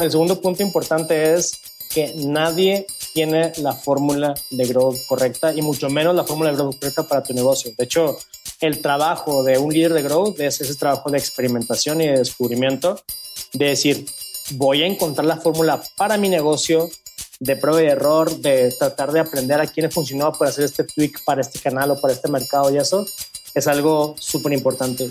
El segundo punto importante es que nadie tiene la fórmula de growth correcta y mucho menos la fórmula de growth correcta para tu negocio. De hecho, el trabajo de un líder de growth es ese trabajo de experimentación y de descubrimiento, de decir, voy a encontrar la fórmula para mi negocio, de prueba y error, de tratar de aprender a quién funcionó para hacer este tweak para este canal o para este mercado y eso es algo súper importante.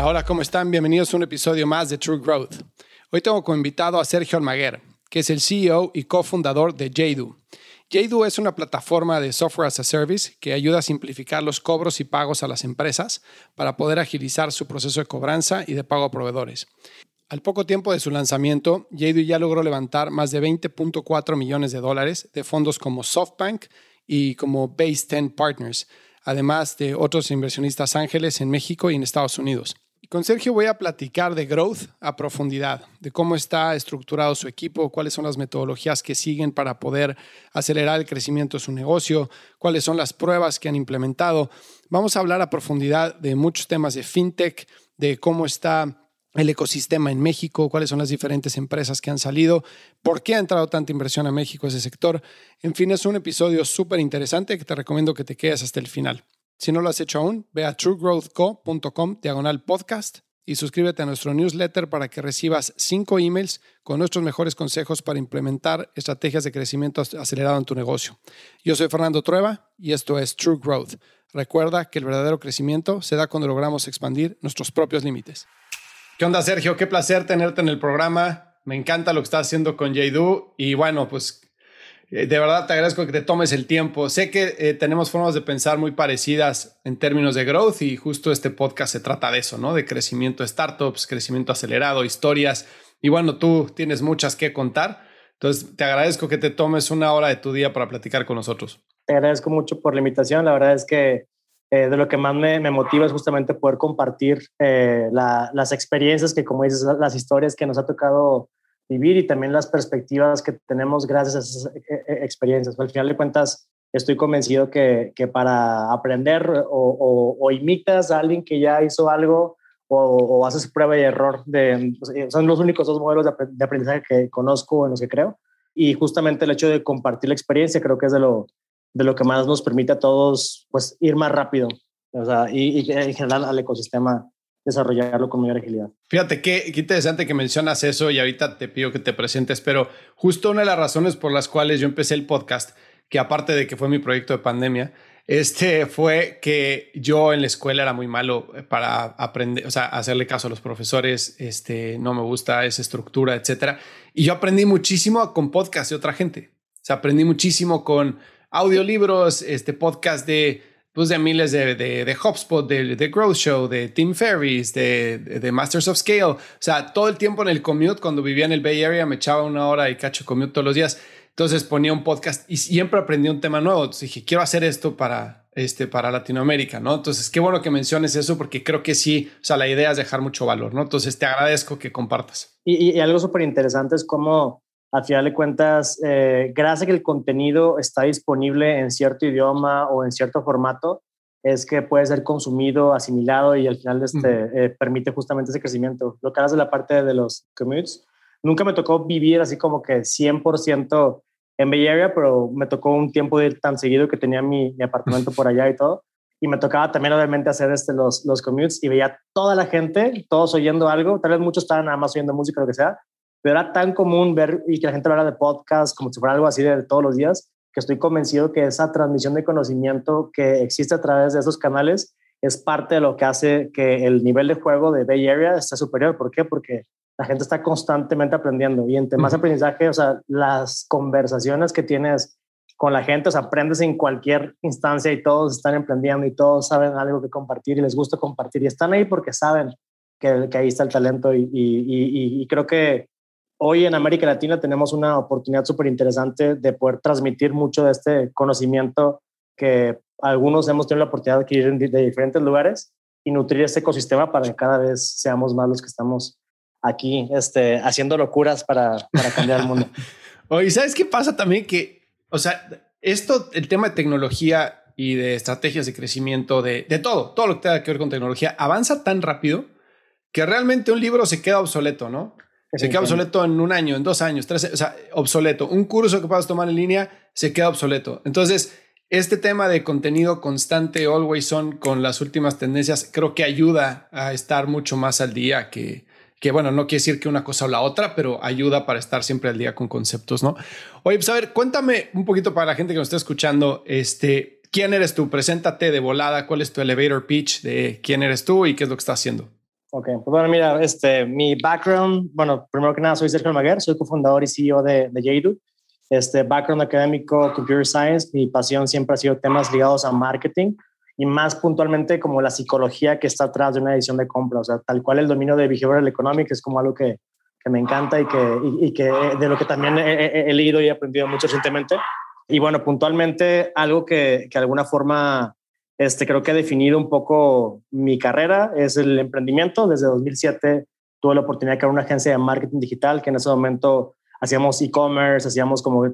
Hola, ¿cómo están? Bienvenidos a un episodio más de True Growth. Hoy tengo como invitado a Sergio Almaguer, que es el CEO y cofundador de Jadu. Jadu es una plataforma de software as a service que ayuda a simplificar los cobros y pagos a las empresas para poder agilizar su proceso de cobranza y de pago a proveedores. Al poco tiempo de su lanzamiento, Jadu ya logró levantar más de 20.4 millones de dólares de fondos como SoftBank y como Base 10 Partners, además de otros inversionistas ángeles en México y en Estados Unidos. Con Sergio voy a platicar de growth a profundidad, de cómo está estructurado su equipo, cuáles son las metodologías que siguen para poder acelerar el crecimiento de su negocio, cuáles son las pruebas que han implementado. Vamos a hablar a profundidad de muchos temas de fintech, de cómo está el ecosistema en México, cuáles son las diferentes empresas que han salido, por qué ha entrado tanta inversión a México ese sector. En fin, es un episodio súper interesante que te recomiendo que te quedes hasta el final. Si no lo has hecho aún, ve a truegrowthco.com diagonal podcast y suscríbete a nuestro newsletter para que recibas cinco emails con nuestros mejores consejos para implementar estrategias de crecimiento acelerado en tu negocio. Yo soy Fernando Trueba y esto es True Growth. Recuerda que el verdadero crecimiento se da cuando logramos expandir nuestros propios límites. ¿Qué onda, Sergio? Qué placer tenerte en el programa. Me encanta lo que estás haciendo con Jaydu y bueno, pues de verdad te agradezco que te tomes el tiempo. Sé que eh, tenemos formas de pensar muy parecidas en términos de growth y justo este podcast se trata de eso, ¿no? De crecimiento startups, crecimiento acelerado, historias. Y bueno, tú tienes muchas que contar. Entonces, te agradezco que te tomes una hora de tu día para platicar con nosotros. Te agradezco mucho por la invitación. La verdad es que eh, de lo que más me, motiva es justamente poder compartir las experiencias que, como dices, las historias que nos ha tocado vivir y también las perspectivas que tenemos gracias a esas eh, eh, experiencias. Al final de cuentas, estoy convencido que, que para aprender o, o, imitas a alguien que ya hizo algo o, haces prueba y error. De, pues, son los únicos dos modelos de aprendizaje que conozco en los que creo. Y justamente el hecho de compartir la experiencia creo que es de lo, de lo que más nos permite a todos pues, ir más rápido o sea, y, y en general al ecosistema desarrollarlo con mayor agilidad. Fíjate qué, interesante que mencionas eso y ahorita te pido que te presentes, pero justo una de las razones por las cuales yo empecé el podcast, que aparte de que fue mi proyecto de pandemia, este fue que yo en la escuela era muy malo para aprender, o sea, hacerle caso a los profesores, este, no me gusta esa estructura, etcétera. Y yo aprendí muchísimo con podcast de otra gente. O sea, aprendí muchísimo con audiolibros, este podcast de pues de miles de, de, de HubSpot, de, de, Growth Show, de Team Ferries, de, Masters of Scale. O sea, todo el tiempo en el commute, cuando vivía en el Bay Area, me echaba una hora y cacho commute todos los días. Entonces ponía un podcast y siempre aprendí un tema nuevo. Entonces dije, quiero hacer esto para este, para Latinoamérica, ¿no? Entonces, qué bueno que menciones eso porque creo que sí, o sea, la idea es dejar mucho valor, ¿no? Entonces, te agradezco que compartas. Y, algo súper interesante es cómo, al final de cuentas, eh, gracias a que el contenido está disponible en cierto idioma o en cierto formato, es que puede ser consumido, asimilado y al final este, eh, permite justamente ese crecimiento. Lo que haces de la parte de los commutes, nunca me tocó vivir así como que 100% en Bay Area, pero me tocó un tiempo de ir tan seguido que tenía mi, apartamento por allá y todo. Y me tocaba también obviamente hacer este, los, los commutes y veía toda la gente, todos oyendo algo, tal vez muchos estaban nada más oyendo música o lo que sea, pero era tan común ver y que la gente hablara de podcast como si fuera algo así de todos los días, que estoy convencido que esa transmisión de conocimiento que existe a través de esos canales es parte de lo que hace que el nivel de juego de Bay Area esté superior. ¿Por qué? Porque la gente está constantemente aprendiendo y entre más aprendizaje, o sea, las conversaciones que tienes con la gente, o sea, aprendes en cualquier instancia y todos están emprendiendo y todos saben algo que compartir y les gusta compartir y están ahí porque saben que, que ahí está el talento y, y, y, creo que hoy en América Latina tenemos una oportunidad súper interesante de poder transmitir mucho de este conocimiento que algunos hemos tenido la oportunidad de adquirir de diferentes lugares y nutrir ese ecosistema para que cada vez seamos más los que estamos aquí este, haciendo locuras para, cambiar el mundo. Oye, ¿sabes qué pasa también? Que, o sea, esto, el tema de tecnología y de estrategias de crecimiento, de, de todo, todo lo que tenga que ver con tecnología, avanza tan rápido que realmente un libro se queda obsoleto, ¿no? Se queda obsoleto en un año, en dos años, tres, o sea, obsoleto. Un curso que puedas tomar en línea se queda obsoleto. Entonces, este tema de contenido constante, always on, con las últimas tendencias, creo que ayuda a estar mucho más al día que, que bueno, no quiere decir que una cosa o la otra, pero ayuda para estar siempre al día con conceptos, ¿no? Oye, pues a ver, cuéntame un poquito para la gente que nos está escuchando, este, ¿quién eres tú? Preséntate de volada, ¿cuál es tu elevator pitch de quién eres tú y qué es lo que estás haciendo? Ok, pues bueno, mira, este, mi background, bueno, primero que nada soy Sergio Maguer, soy cofundador y CEO de, de Jadu. Este, background académico, computer science, mi pasión siempre ha sido temas ligados a marketing y más puntualmente como la psicología que está atrás de una edición de compra. O sea, tal cual el dominio de behavioral economics es como algo que, que me encanta y que, y, que de lo que también he, leído y he aprendido mucho recientemente. Y bueno, puntualmente algo que, que de alguna forma este, creo que ha definido un poco mi carrera es el emprendimiento. Desde 2007 tuve la oportunidad de crear una agencia de marketing digital que en ese momento hacíamos e-commerce, hacíamos como, eh,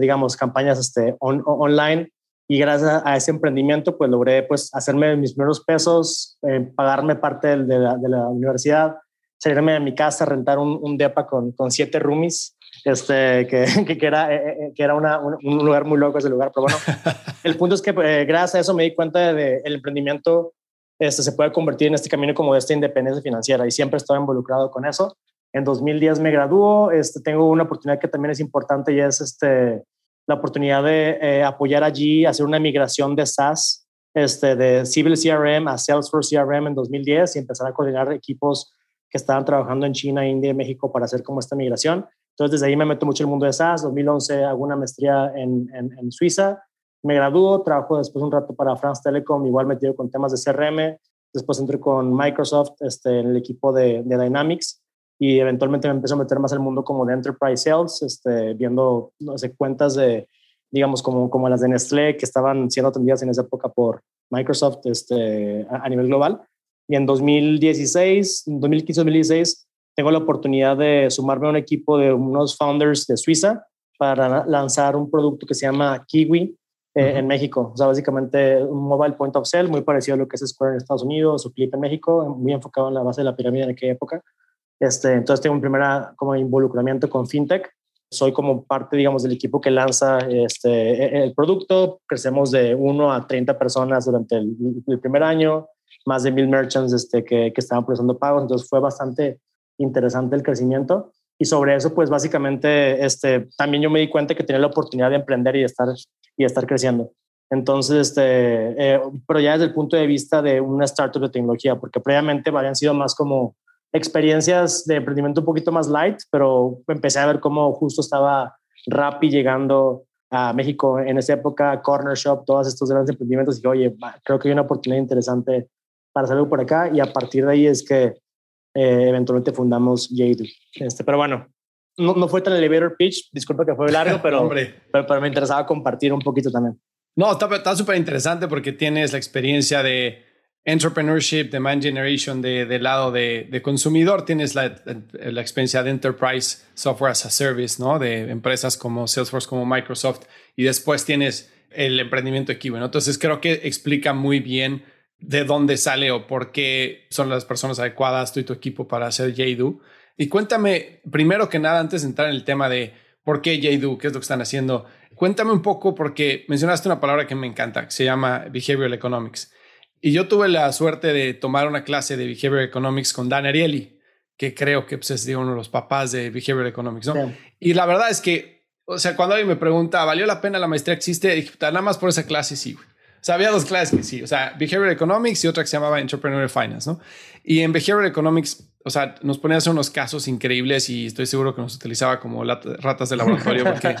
digamos, campañas este, online y gracias a ese emprendimiento pues logré pues hacerme mis primeros pesos, eh, pagarme parte de la, de la, universidad, salirme de mi casa, rentar un, un depa con, con, siete roomies, este, que, que, era, eh, eh, que era una, un, lugar muy loco ese lugar, pero bueno, el punto es que gracias a eso me di cuenta de, el emprendimiento este, se puede convertir en este camino como de esta independencia financiera y siempre estoy involucrado con eso. En 2010 me graduó, este, tengo una oportunidad que también es importante y es este, la oportunidad de eh, apoyar allí, hacer una migración de SaaS, este, de Civil CRM a Salesforce CRM en 2010 y empezar a coordinar equipos que estaban trabajando en China, India y México para hacer como esta migración. Entonces, desde ahí me meto mucho en el mundo de SaaS. 2011 hago una maestría en, en, Suiza. Me gradúo, trabajo después un rato para France Telecom, igual metido con temas de CRM. Después entré con Microsoft este, en el equipo de, de Dynamics y eventualmente me empecé a meter más al mundo como de enterprise sales, este, viendo no sé, cuentas de, digamos, como, como las de Nestlé que estaban siendo atendidas en esa época por Microsoft este, a, nivel global. Y en 2016, 2015-2016, tengo la oportunidad de sumarme a un equipo de unos founders de Suiza para lanzar un producto que se llama Kiwi eh, en México. O sea, básicamente un mobile point of sale muy parecido a lo que es Square en Estados Unidos o Clip en México, muy enfocado en la base de la pirámide en aquella época. Este, entonces tengo un primer como involucramiento con FinTech. Soy como parte, digamos, del equipo que lanza este, e, el producto. Crecemos de 1 a 30 personas durante el, primer año, más de mil merchants este, que, que estaban procesando pagos. Entonces fue bastante interesante el crecimiento. Y sobre eso, pues básicamente, este, también yo me di cuenta que tenía la oportunidad de emprender y de estar, y estar creciendo. Entonces, este, eh, pero ya desde el punto de vista de una startup de tecnología, porque previamente habían sido más como experiencias de emprendimiento un poquito más light, pero empecé a ver cómo justo estaba Rappi llegando a México en esa época, Corner Shop, todos estos grandes emprendimientos, y dije, oye, creo que hay una oportunidad interesante para algo por acá, y a partir de ahí es que eh, eventualmente fundamos Jadu. Este, pero bueno, no, no, fue tan elevator pitch, disculpa que fue largo, pero, pero, pero, me interesaba compartir un poquito también. No, está súper interesante porque tienes la experiencia de entrepreneurship, de man generation, de, del lado de, de, consumidor, tienes la, la, experiencia de enterprise software as a service, ¿no? De empresas como Salesforce, como Microsoft, y después tienes el emprendimiento equipo, ¿no? Entonces creo que explica muy bien de dónde sale o por qué son las personas adecuadas tú y tu equipo para hacer JDO. Y cuéntame, primero que nada, antes de entrar en el tema de por qué JDO, qué es lo que están haciendo, cuéntame un poco porque mencionaste una palabra que me encanta, que se llama Behavioral Economics. Y yo tuve la suerte de tomar una clase de Behavioral Economics con Dan Ariely, que creo que pues, es uno de los papás de Behavioral Economics, ¿no? Y la verdad es que, o sea, cuando alguien me pregunta, ¿valió la pena la maestría existe? Dije, nada más por esa clase, sí, güey. O sea, había dos clases que sí, o sea, Behavioral Economics y otra que se llamaba Entrepreneurial Finance, ¿no? Y en Behavioral Economics, o sea, nos ponía a hacer unos casos increíbles y estoy seguro que nos utilizaba como ratas de laboratorio porque,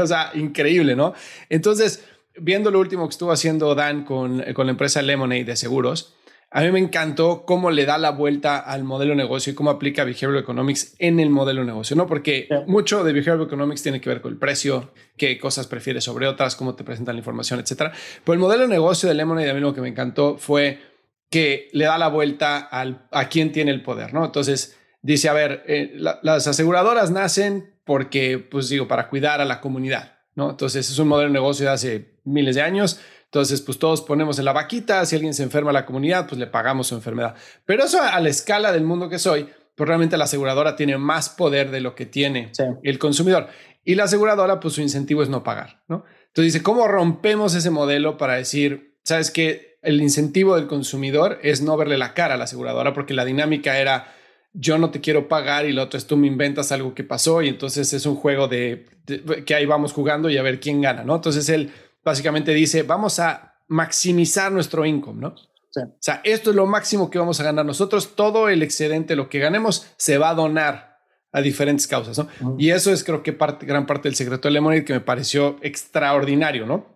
o sea, increíble, ¿no? Entonces, viendo lo último que estuvo haciendo Dan con, con la empresa Lemonade de seguros, a mí me encantó cómo le da la vuelta al modelo de negocio y cómo aplica Behavioral Economics en el modelo de negocio, ¿no? Porque mucho de Behavioral Economics tiene que ver con el precio, qué cosas prefieres sobre otras, cómo te presentan la información, etcétera. Pero el modelo de negocio de Lemonade a mí lo que me encantó fue que le da la vuelta al, a quién tiene el poder, ¿no? Entonces dice, a ver, eh, las aseguradoras nacen porque, pues digo, para cuidar a la comunidad, ¿no? Entonces es un modelo de negocio de hace miles de años. Entonces, pues todos ponemos en la vaquita, si alguien se enferma en la comunidad, pues le pagamos su enfermedad. Pero eso a la escala del mundo que soy, pues realmente la aseguradora tiene más poder de lo que tiene el consumidor. Y la aseguradora, pues su incentivo es no pagar, ¿no? Entonces dice, ¿cómo rompemos ese modelo para decir, sabes que el incentivo del consumidor es no verle la cara a la aseguradora? Porque la dinámica era, yo no te quiero pagar y lo otro es tú me inventas algo que pasó y entonces es un juego de, de que ahí vamos jugando y a ver quién gana, ¿no? Entonces él básicamente dice, vamos a maximizar nuestro income, ¿no? O sea, esto es lo máximo que vamos a ganar nosotros. Todo el excedente, lo que ganemos, se va a donar a diferentes causas, ¿no? Y eso es creo que parte, gran parte del secreto de Lemonade que me pareció extraordinario, ¿no?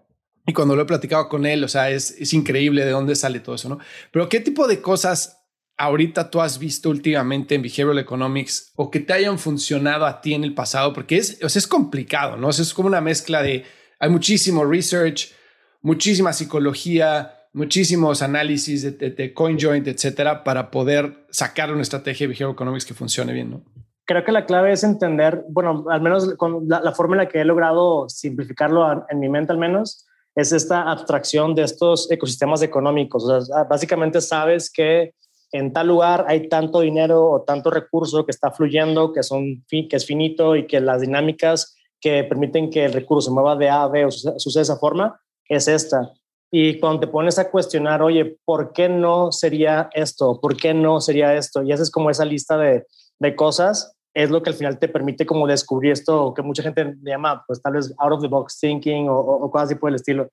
Y cuando lo he platicado con él, o sea, es, es increíble de dónde sale todo eso, ¿no? Pero ¿qué tipo de cosas ahorita tú has visto últimamente en Behavioral Economics o que te hayan funcionado a ti en el pasado? Porque es, o sea, es complicado, ¿no? es como una mezcla de hay muchísimo research, muchísima psicología, muchísimos análisis de, de, CoinJoint, etcétera, para poder sacar una estrategia de Behavioral Economics que funcione bien, ¿no? Creo que la clave es entender, bueno, al menos con la, forma en la que he logrado simplificarlo en mi mente al menos, es esta abstracción de estos ecosistemas económicos. Sea, básicamente sabes que en tal lugar hay tanto dinero o tanto recurso que está fluyendo, que, son, que es finito y que las dinámicas que permiten que el recurso se mueva de A a B o suceda de esa forma, es esta. Y cuando te pones a cuestionar, oye, ¿por qué no sería esto? ¿Por qué no sería esto? Y haces como esa lista de, de cosas, es lo que al final te permite como descubrir esto que mucha gente llama, pues tal vez out of the box thinking o, o, cosas así por el estilo.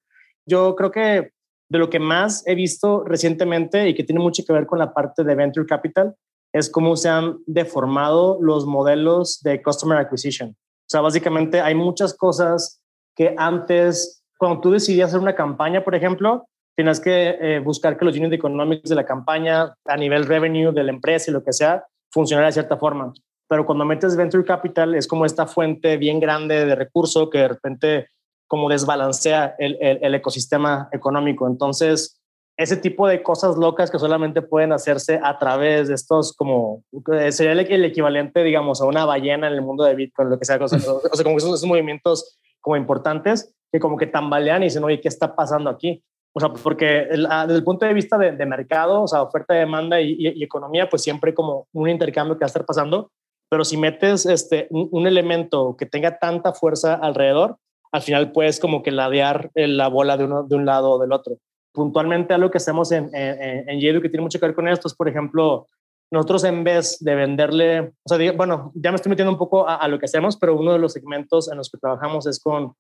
Yo creo que de lo que más he visto recientemente y que tiene mucho que ver con la parte de venture capital es cómo se han deformado los modelos de customer acquisition. O sea, básicamente hay muchas cosas que antes, cuando tú decidías hacer una campaña, por ejemplo, tienes que eh, buscar que los unit economics de la campaña a nivel revenue de la empresa y lo que sea funcionara de cierta forma. Pero cuando metes venture capital es como esta fuente bien grande de recurso que de repente como desbalancea el, el ecosistema económico. Entonces, ese tipo de cosas locas que solamente pueden hacerse a través de estos como sería el, equivalente digamos a una ballena en el mundo de Bitcoin lo que sea o sea, como esos, movimientos como importantes que como que tambalean y dicen oye qué está pasando aquí o sea porque ah, desde el punto de vista de, mercado o sea oferta demanda y, y, economía pues siempre como un intercambio que va a estar pasando pero si metes este un, elemento que tenga tanta fuerza alrededor al final puedes como que ladear la bola de uno de un lado o del otro puntualmente algo que hacemos en, en, en que tiene mucho que ver con esto es, por ejemplo, nosotros en vez de venderle, o sea, bueno, ya me estoy metiendo un poco a, lo que hacemos, pero uno de los segmentos en los que trabajamos es con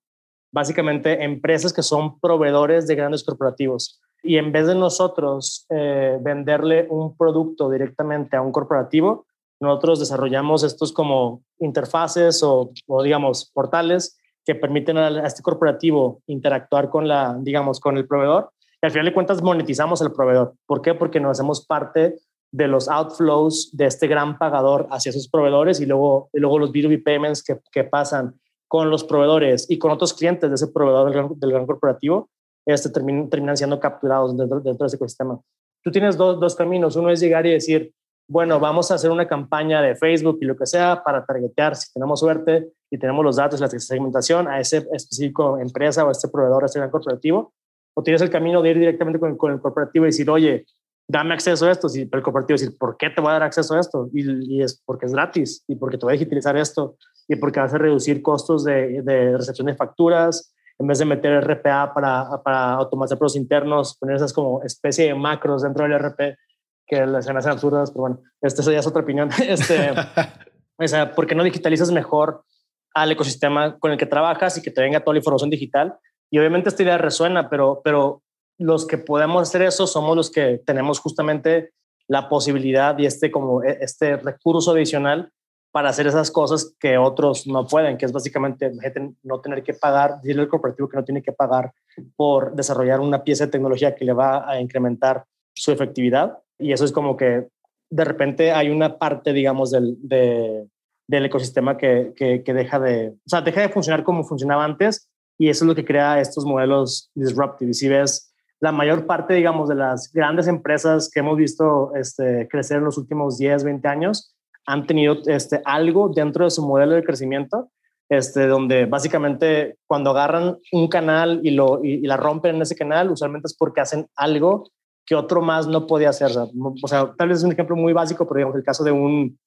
básicamente empresas que son proveedores de grandes corporativos. Y en vez de nosotros eh, venderle un producto directamente a un corporativo, nosotros desarrollamos estos como interfaces o, o digamos, portales que permiten a, este corporativo interactuar con la, digamos, con el proveedor y al final de cuentas monetizamos el proveedor. ¿Por qué? Porque nos hacemos parte de los outflows de este gran pagador hacia esos proveedores y luego, luego los B2B payments que, que pasan con los proveedores y con otros clientes de ese proveedor del gran, corporativo, este, terminan, terminan siendo capturados dentro, dentro de ese ecosistema. Tú tienes dos, dos caminos. Uno es llegar y decir, bueno, vamos a hacer una campaña de Facebook y lo que sea para targetear, si tenemos suerte y tenemos los datos, la segmentación a ese específico empresa o a este proveedor, a este gran corporativo. O tienes el camino de ir directamente con, con el corporativo y decir, oye, dame acceso a esto. Y el corporativo decir, ¿por qué te voy a dar acceso a esto? Y, es porque es gratis y porque te voy a digitalizar esto y porque vas a reducir costos de, de recepción de facturas. En vez de meter RPA para, para automatizar procesos internos, poner esas como especie de macros dentro del RP que las hacen absurdas, pero bueno, esta ya es otra opinión. Este, o sea, ¿por qué no digitalizas mejor al ecosistema con el que trabajas y que te venga toda la información digital? Y obviamente esta idea resuena, pero, pero los que podemos hacer eso somos los que tenemos justamente la posibilidad y este, como e, este recurso adicional para hacer esas cosas que otros no pueden, que es básicamente no tener que pagar, decirle al corporativo que no tiene que pagar por desarrollar una pieza de tecnología que le va a incrementar su efectividad. Y eso es como que de repente hay una parte, digamos, del, del ecosistema que, que, deja de, o sea, deja de funcionar como funcionaba antes y eso es lo que crea estos modelos disruptive. Y si ves la mayor parte, digamos, de las grandes empresas que hemos visto este, crecer en los últimos 10, 20 años han tenido este, algo dentro de su modelo de crecimiento, este, donde básicamente cuando agarran un canal y, lo, y, la rompen en ese canal, usualmente es porque hacen algo que otro más no podía hacer. O sea, tal vez es un ejemplo muy básico, pero digamos el caso de un,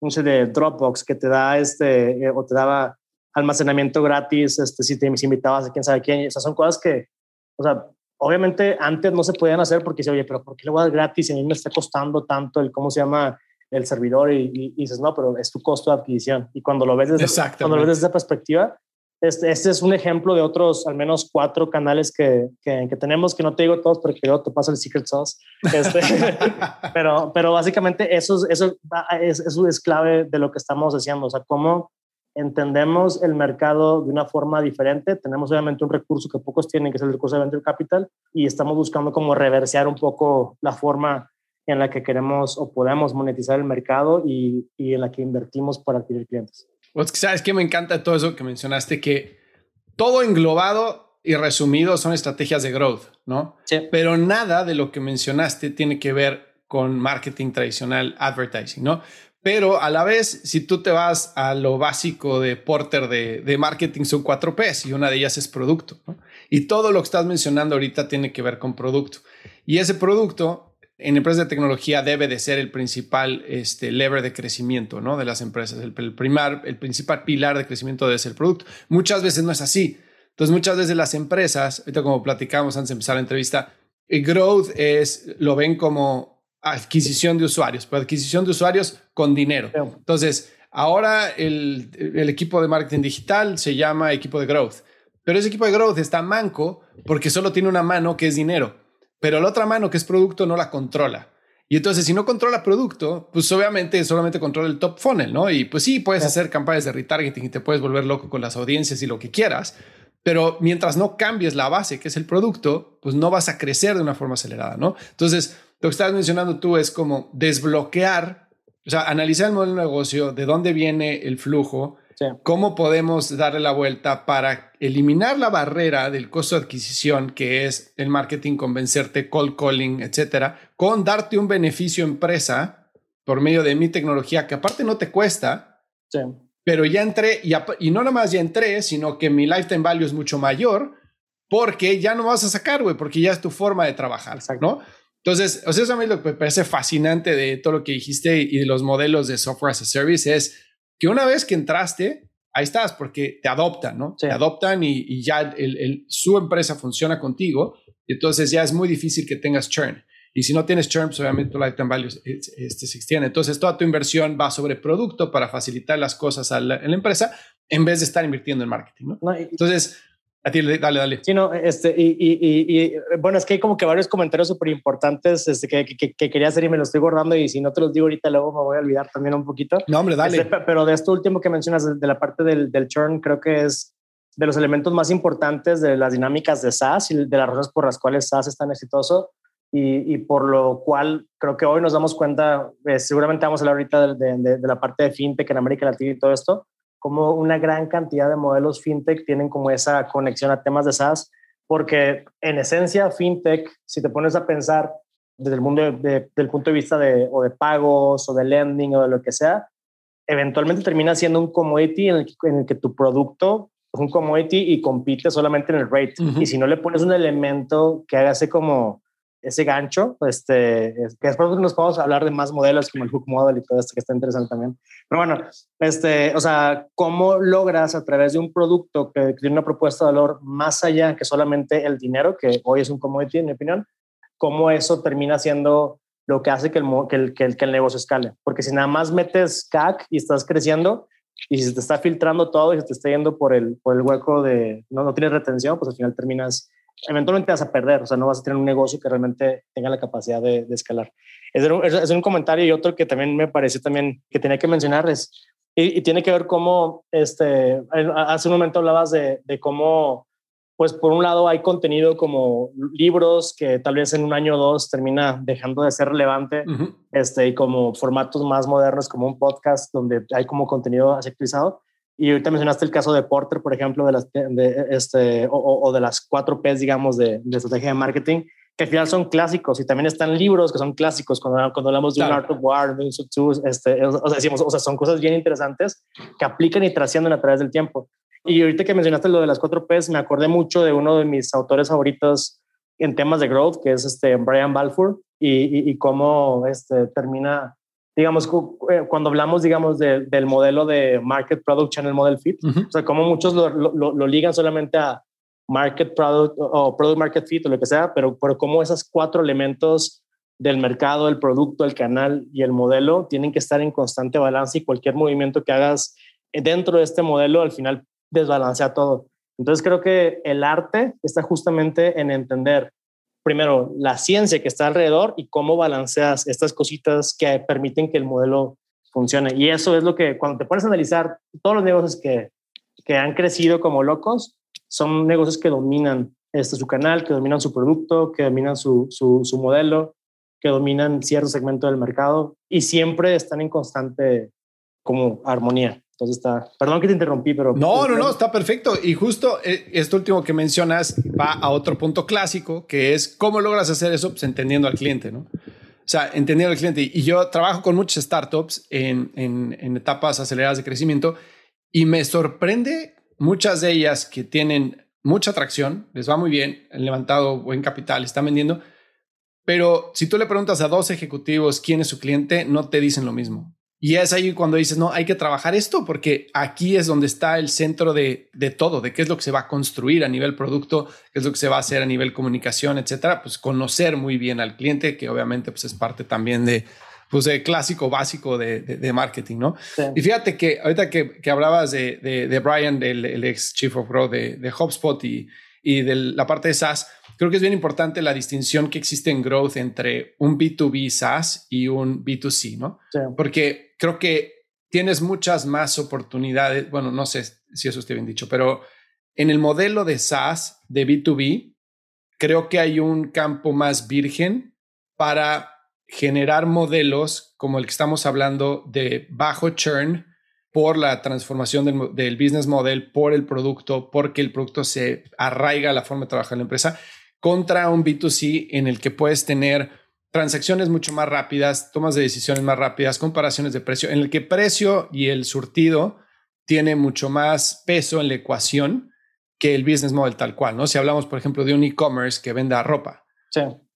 un de Dropbox que te da este, eh, o te daba almacenamiento gratis, este, si te invitabas a quién sabe quién. O sea, son cosas que, o sea, obviamente antes no se podían hacer porque dice, oye, pero ¿por qué le voy a dar gratis? Y a mí me está costando tanto el, ¿cómo se llama? El servidor y, dices, no, pero es tu costo de adquisición. Y cuando lo ves desde, cuando lo ves desde esa perspectiva, este, este, es un ejemplo de otros, al menos cuatro canales que, que, tenemos, que no te digo todos porque yo te paso el secret sauce. Este, pero, pero básicamente eso, eso, es, eso es clave de lo que estamos haciendo. O sea, cómo entendemos el mercado de una forma diferente. Tenemos obviamente un recurso que pocos tienen, que es el recurso de venture capital, y estamos buscando como reversear un poco la forma en la que queremos o podemos monetizar el mercado y, y en la que invertimos para adquirir clientes. Pues sabes que me encanta todo eso que mencionaste, que todo englobado y resumido son estrategias de growth, ¿no? Sí. Pero nada de lo que mencionaste tiene que ver con marketing tradicional, advertising, ¿no? Pero a la vez, si tú te vas a lo básico de Porter de, marketing, son cuatro P's y una de ellas es producto. Y todo lo que estás mencionando ahorita tiene que ver con producto. Y ese producto en empresas de tecnología debe de ser el principal este, lever de crecimiento ¿no? de las empresas. El, el, el principal pilar de crecimiento debe ser el producto. Muchas veces no es así. Entonces, muchas veces las empresas, ahorita como platicamos antes de empezar la entrevista, el growth es, lo ven como adquisición de usuarios, pero adquisición de usuarios con dinero. Entonces, ahora el, equipo de marketing digital se llama equipo de growth, pero ese equipo de growth está manco porque solo tiene una mano que es dinero, pero la otra mano que es producto no la controla. Y entonces, si no controla producto, pues obviamente solamente controla el top funnel, ¿no? Y pues sí, puedes hacer campañas de retargeting y te puedes volver loco con las audiencias y lo que quieras, pero mientras no cambies la base, que es el producto, pues no vas a crecer de una forma acelerada, ¿no? Entonces, lo que estás mencionando tú es como desbloquear, o sea, analizar el modelo de negocio, de dónde viene el flujo, cómo podemos darle la vuelta para eliminar la barrera del costo de adquisición, que es el marketing, convencerte, cold calling, etcétera, con darte un beneficio empresa por medio de mi tecnología, que aparte no te cuesta. Pero ya entré, y, y no nada más ya entré, sino que mi lifetime value es mucho mayor porque ya no vas a sacar, güey, porque ya es tu forma de trabajar, ¿no? Entonces, o sea, eso a mí lo que me parece fascinante de todo lo que dijiste y de los modelos de software as a service es que una vez que entraste, ahí estás, porque te adoptan, ¿no? Te adoptan y, ya el, su empresa funciona contigo, y entonces ya es muy difícil que tengas churn. Y si no tienes churn, pues obviamente tu lifetime value este, se extiende. Entonces, toda tu inversión va sobre producto para facilitar las cosas a la, empresa en vez de estar invirtiendo en marketing, ¿no? no entonces, a ti, dale, dale. Sí, no, este, y, y, y, bueno, es que hay como que varios comentarios súper importantes este, que, que, que, quería hacer y me los estoy guardando y si no te los digo ahorita luego me voy a olvidar también un poquito. No, hombre, dale. Este, pero de esto último que mencionas, de, la parte del, del churn, creo que es de los elementos más importantes de las dinámicas de SaaS y de las razones por las cuales SaaS es tan exitoso y, y por lo cual creo que hoy nos damos cuenta, eh, seguramente vamos a hablar ahorita de, de, de, la parte de fintech en América Latina y todo esto, cómo una gran cantidad de modelos fintech tienen como esa conexión a temas de SaaS, porque en esencia fintech, si te pones a pensar desde el mundo del punto de vista de, o de pagos o de lending o de lo que sea, eventualmente termina siendo un commodity en el, que tu producto es un commodity y compite solamente en el rate. Y si no le pones un elemento que haga como ese gancho, este, que después nos podemos hablar de más modelos como el hook model y todo esto que está interesante también. Pero bueno, este, o sea, ¿cómo logras a través de un producto que, tiene una propuesta de valor más allá que solamente el dinero, que hoy es un commodity en mi opinión, cómo eso termina siendo lo que hace que el, que el, que el, que el negocio escale? Porque si nada más metes CAC y estás creciendo, y si te está filtrando todo y se te está yendo por el, por el hueco de no, no tienes retención, pues al final terminas eventualmente vas a perder, o sea, no vas a tener un negocio que realmente tenga la capacidad de, escalar. Es un, es un, comentario y otro que también me pareció también que tenía que mencionar es, y, tiene que ver cómo, este, hace un momento hablabas de, de, cómo, pues por un lado hay contenido como libros que tal vez en un año o dos termina dejando de ser relevante, este, y como formatos más modernos como un podcast donde hay como contenido actualizado y ahorita mencionaste el caso de Porter, por ejemplo, de las, de este, o, de las cuatro P's, digamos, de, estrategia de marketing, que al final son clásicos y también están libros que son clásicos cuando, cuando hablamos de un Art of War, de un este, o sea, decimos, o sea, son cosas bien interesantes que aplican y trascienden a través del tiempo. Y ahorita que mencionaste lo de las cuatro P's, me acordé mucho de uno de mis autores favoritos en temas de growth, que es este Brian Balfour, y, y, cómo este, termina digamos, eh, cuando hablamos, digamos, del modelo de Market Product Channel Model Fit, o sea, como muchos lo, lo, ligan solamente a Market Product o Product Market Fit o lo que sea, pero, pero como esos cuatro elementos del mercado, el producto, el canal y el modelo tienen que estar en constante balance y cualquier movimiento que hagas dentro de este modelo al final desbalancea todo. Entonces creo que el arte está justamente en entender primero la ciencia que está alrededor y cómo balanceas estas cositas que permiten que el modelo funcione. Y eso es lo que cuando te pones a analizar todos los negocios que, que han crecido como locos, son negocios que dominan este, su canal, que dominan su producto, que dominan su, su, su modelo, que dominan cierto segmento del mercado y siempre están en constante como armonía. Entonces está, perdón que te interrumpí, pero... No, no, no, está perfecto. Y justo eh, esto último que mencionas va a otro punto clásico, que es cómo logras hacer eso pues, entendiendo al cliente, ¿no? O sea, entendiendo al cliente. Y yo trabajo con muchas startups en, en, en etapas aceleradas de crecimiento y me sorprende muchas de ellas que tienen mucha atracción, les va muy bien, han levantado buen capital, están vendiendo, pero si tú le preguntas a dos ejecutivos quién es su cliente, no te dicen lo mismo. Y es ahí cuando dices, no, hay que trabajar esto porque aquí es donde está el centro de, de, todo, de qué es lo que se va a construir a nivel producto, qué es lo que se va a hacer a nivel comunicación, etcétera. Pues conocer muy bien al cliente, que obviamente pues es parte también de, pues de clásico básico de, de, marketing, ¿no? Y fíjate que ahorita que, que hablabas de, de, Brian, del el ex Chief of Growth de, HubSpot y, y de la parte de SaaS, creo que es bien importante la distinción que existe en growth entre un B2B SaaS y un B2C, ¿no? Porque creo que tienes muchas más oportunidades. Bueno, no sé si eso esté bien dicho, pero en el modelo de SaaS de B2B, creo que hay un campo más virgen para generar modelos como el que estamos hablando de bajo churn por la transformación del, business model, por el producto, porque el producto se arraiga a la forma de trabajar la empresa, contra un B2C en el que puedes tener transacciones mucho más rápidas, tomas de decisiones más rápidas, comparaciones de precio, en el que precio y el surtido tiene mucho más peso en la ecuación que el business model tal cual, ¿no? Si hablamos, por ejemplo, de un e-commerce que venda ropa,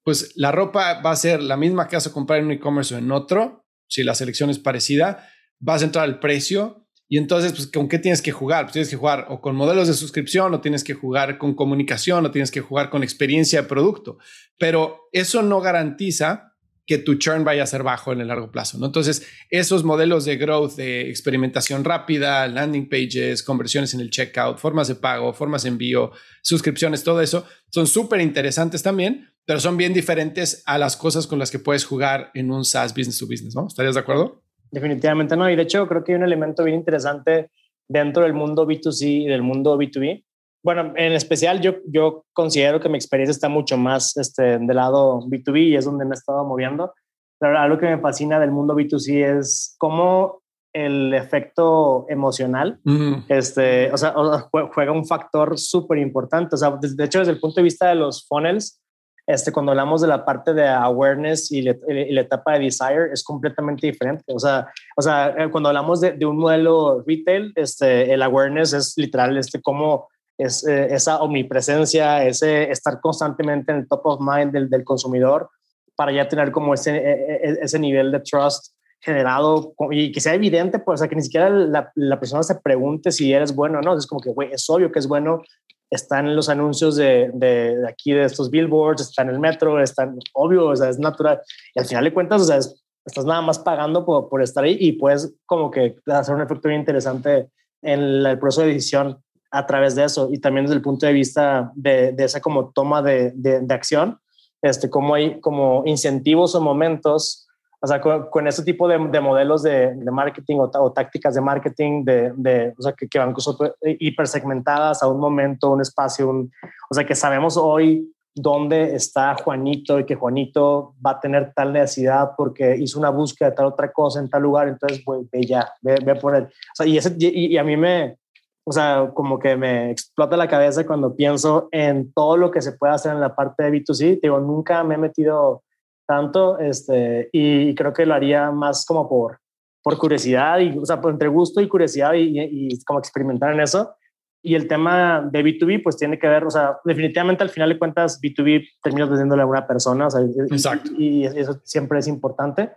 pues la ropa va a ser la misma que vas a comprar en un e-commerce o en otro, si la selección es parecida, vas a entrar al precio y entonces, pues, ¿con qué tienes que jugar? Pues tienes que jugar o con modelos de suscripción, o tienes que jugar con comunicación, o tienes que jugar con experiencia de producto. Pero eso no garantiza que tu churn vaya a ser bajo en el largo plazo. Entonces, esos modelos de growth, de experimentación rápida, landing pages, conversiones en el checkout, formas de pago, formas de envío, suscripciones, todo eso, son súper interesantes también, pero son bien diferentes a las cosas con las que puedes jugar en un SaaS business to business, ¿no? ¿Estarías de acuerdo? Definitivamente no. Y de hecho, creo que hay un elemento bien interesante dentro del mundo B2C y del mundo B2B. Bueno, en especial yo, yo considero que mi experiencia está mucho más este, del lado B2B y es donde me he estado moviendo. Pero algo que me fascina del mundo B2C es cómo el efecto emocional, este, o sea, juega un factor súper importante. O sea, de hecho, desde el punto de vista de los funnels, este, cuando hablamos de la parte de awareness y, la etapa de desire, es completamente diferente. O sea, o sea eh, cuando hablamos de, un modelo retail, este, el awareness es literal, este, cómo es eh, esa omnipresencia, ese estar constantemente en el top of mind del, del consumidor para ya tener como ese, e, e, ese nivel de trust generado y que sea evidente, pues, o sea, que ni siquiera la, la persona se pregunte si eres bueno o no. Es como que, güey, es obvio que es bueno. Están los anuncios de, de, aquí, de estos billboards, está en el metro, están obvio, o sea, es natural. Y al final de cuentas, o sea, estás nada más pagando por, por, estar ahí y puedes como que hacer un efecto bien interesante en el proceso de decisión a través de eso y también desde el punto de vista de, de esa como toma de, de, acción, este, como hay como incentivos o momentos o sea, con, con ese tipo de, de modelos de, de, marketing o, tácticas de marketing de, de o sea, que, que van hipersegmentadas a un momento, un espacio, un, o sea, que sabemos hoy dónde está Juanito y que Juanito va a tener tal necesidad porque hizo una búsqueda de tal otra cosa en tal lugar, entonces, güey, ve ya, ve, ve, por él. O sea, y, ese, y, y a mí me, o sea, como que me explota la cabeza cuando pienso en todo lo que se puede hacer en la parte de B2C. Digo, nunca me he metido tanto, este, y creo que lo haría más como por, por curiosidad, y, o sea, por entre gusto y curiosidad y, y, como experimentar en eso. Y el tema de B2B, pues tiene que ver, o sea, definitivamente al final de cuentas, B2B terminas vendiéndole a una persona, o sea, Exacto. Y, eso siempre es importante,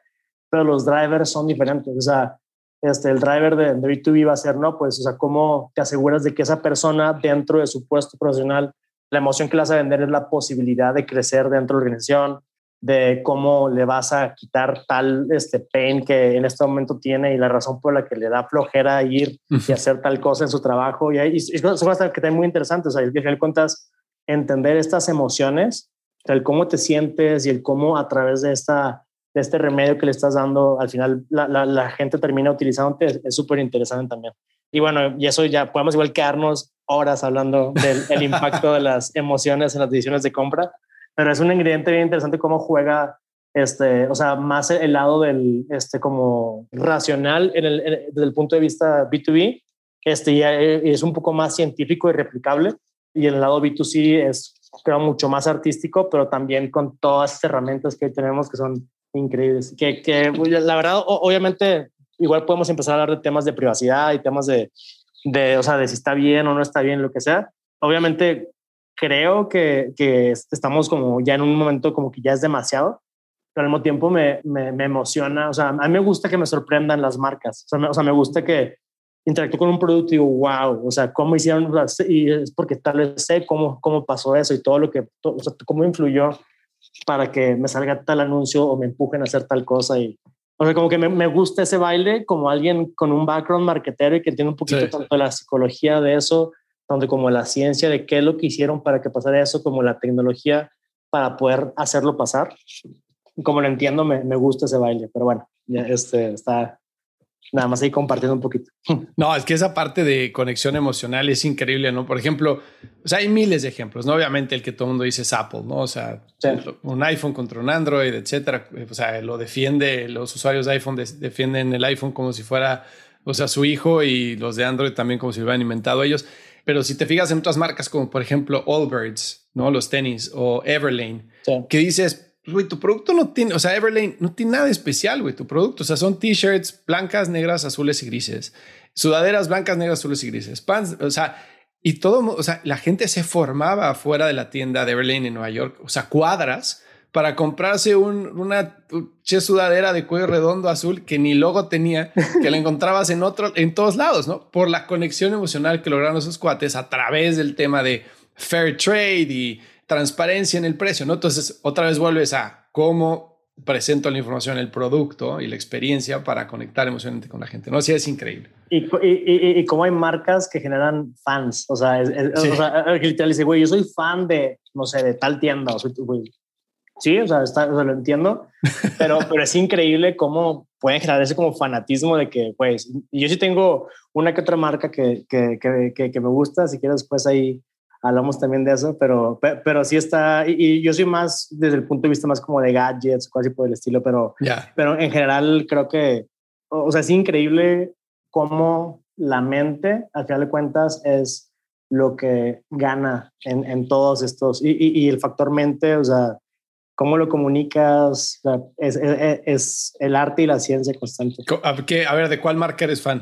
pero los drivers son diferentes, o sea, este, el driver de, de B2B va a ser, ¿no? Pues, o sea, ¿cómo te aseguras de que esa persona dentro de su puesto profesional, la emoción que le a vender es la posibilidad de crecer dentro de la organización, de cómo le vas a quitar tal este pain que en este momento tiene y la razón por la que le da flojera ir y hacer tal cosa en su trabajo. Y, y, y estar que muy interesante. O sea, al final cuentas, entender estas emociones, el cómo te sientes y el cómo a través de, esta, de este remedio que le estás dando, al final la, la, gente termina utilizándote, es súper interesante también. Y bueno, y eso ya podemos igual quedarnos horas hablando del impacto de las emociones en las decisiones de compra pero es un ingrediente bien interesante cómo juega, este, o sea, más el lado del, este, como racional en el, desde el punto de vista B2B, este, y es un poco más científico y replicable, y el lado B2C es, creo, mucho más artístico, pero también con todas las herramientas que tenemos que son increíbles. Que, que la verdad, obviamente, igual podemos empezar a hablar de temas de privacidad y temas de, de, o sea, de si está bien o no está bien, lo que sea. Obviamente, creo que, que, estamos como ya en un momento como que ya es demasiado, pero al mismo tiempo me, me, emociona, o sea, a mí me gusta que me sorprendan las marcas, o sea, me, o sea, me gusta que interactúo con un producto y digo, wow, o sea, cómo hicieron, y es porque tal vez sé cómo, cómo pasó eso y todo lo que, o sea, cómo influyó para que me salga tal anuncio o me empujen a hacer tal cosa y, o sea, como que me, me gusta ese baile como alguien con un background marketero y que tiene un poquito tanto de la psicología de eso, donde como la ciencia de qué es lo que hicieron para que pasara eso, como la tecnología para poder hacerlo pasar. Como lo entiendo, me, me gusta ese baile, pero bueno, ya este está nada más ahí compartiendo un poquito. No, es que esa parte de conexión emocional es increíble, ¿no? Por ejemplo, o sea, hay miles de ejemplos, ¿no? Obviamente el que todo el mundo dice es Apple, ¿no? O sea, un iPhone contra un Android, etcétera. O sea, lo defiende, los usuarios de iPhone defienden el iPhone como si fuera, o sea, su hijo y los de Android también como si lo hubieran inventado ellos. Pero si te fijas en otras marcas como por ejemplo Allbirds, ¿no? Los tenis o Everlane, que dices, güey, tu producto no tiene, o sea, Everlane no tiene nada especial, güey, tu producto. O sea, son t-shirts blancas, negras, azules y grises. Sudaderas blancas, negras, azules y grises. Pants, o sea, y todo, o sea, la gente se formaba fuera de la tienda de Everlane en Nueva York, o sea, cuadras para comprarse una che sudadera de cuello redondo azul que ni logo tenía, que la encontrabas en otro, en todos lados, ¿no? Por la conexión emocional que lograron esos cuates a través del tema de fair trade y transparencia en el precio, ¿no? Entonces, otra vez vuelves a cómo presento la información, el producto y la experiencia para conectar emocionalmente con la gente, ¿no? Sí, es increíble. Y, y, y, cómo hay marcas que generan fans, o sea, es, o sea literal dice, güey, yo soy fan de, no sé, de tal tienda, o soy, güey, Sí, o sea, lo entiendo, pero, pero es increíble cómo pueden generar ese como fanatismo de que, pues, yo sí tengo una que otra marca que, que, que, que me gusta, si quieres después ahí hablamos también de eso, pero, pero sí está, y, yo soy más desde el punto de vista más como de gadgets, casi por el estilo, pero, pero en general creo que, o sea, es increíble cómo la mente, al final de cuentas, es lo que gana en, en todos estos, y, y, el factor mente, o sea, cómo lo comunicas, es, es, es, el arte y la ciencia constante. ¿A, qué, a ver, ¿de cuál marca eres fan?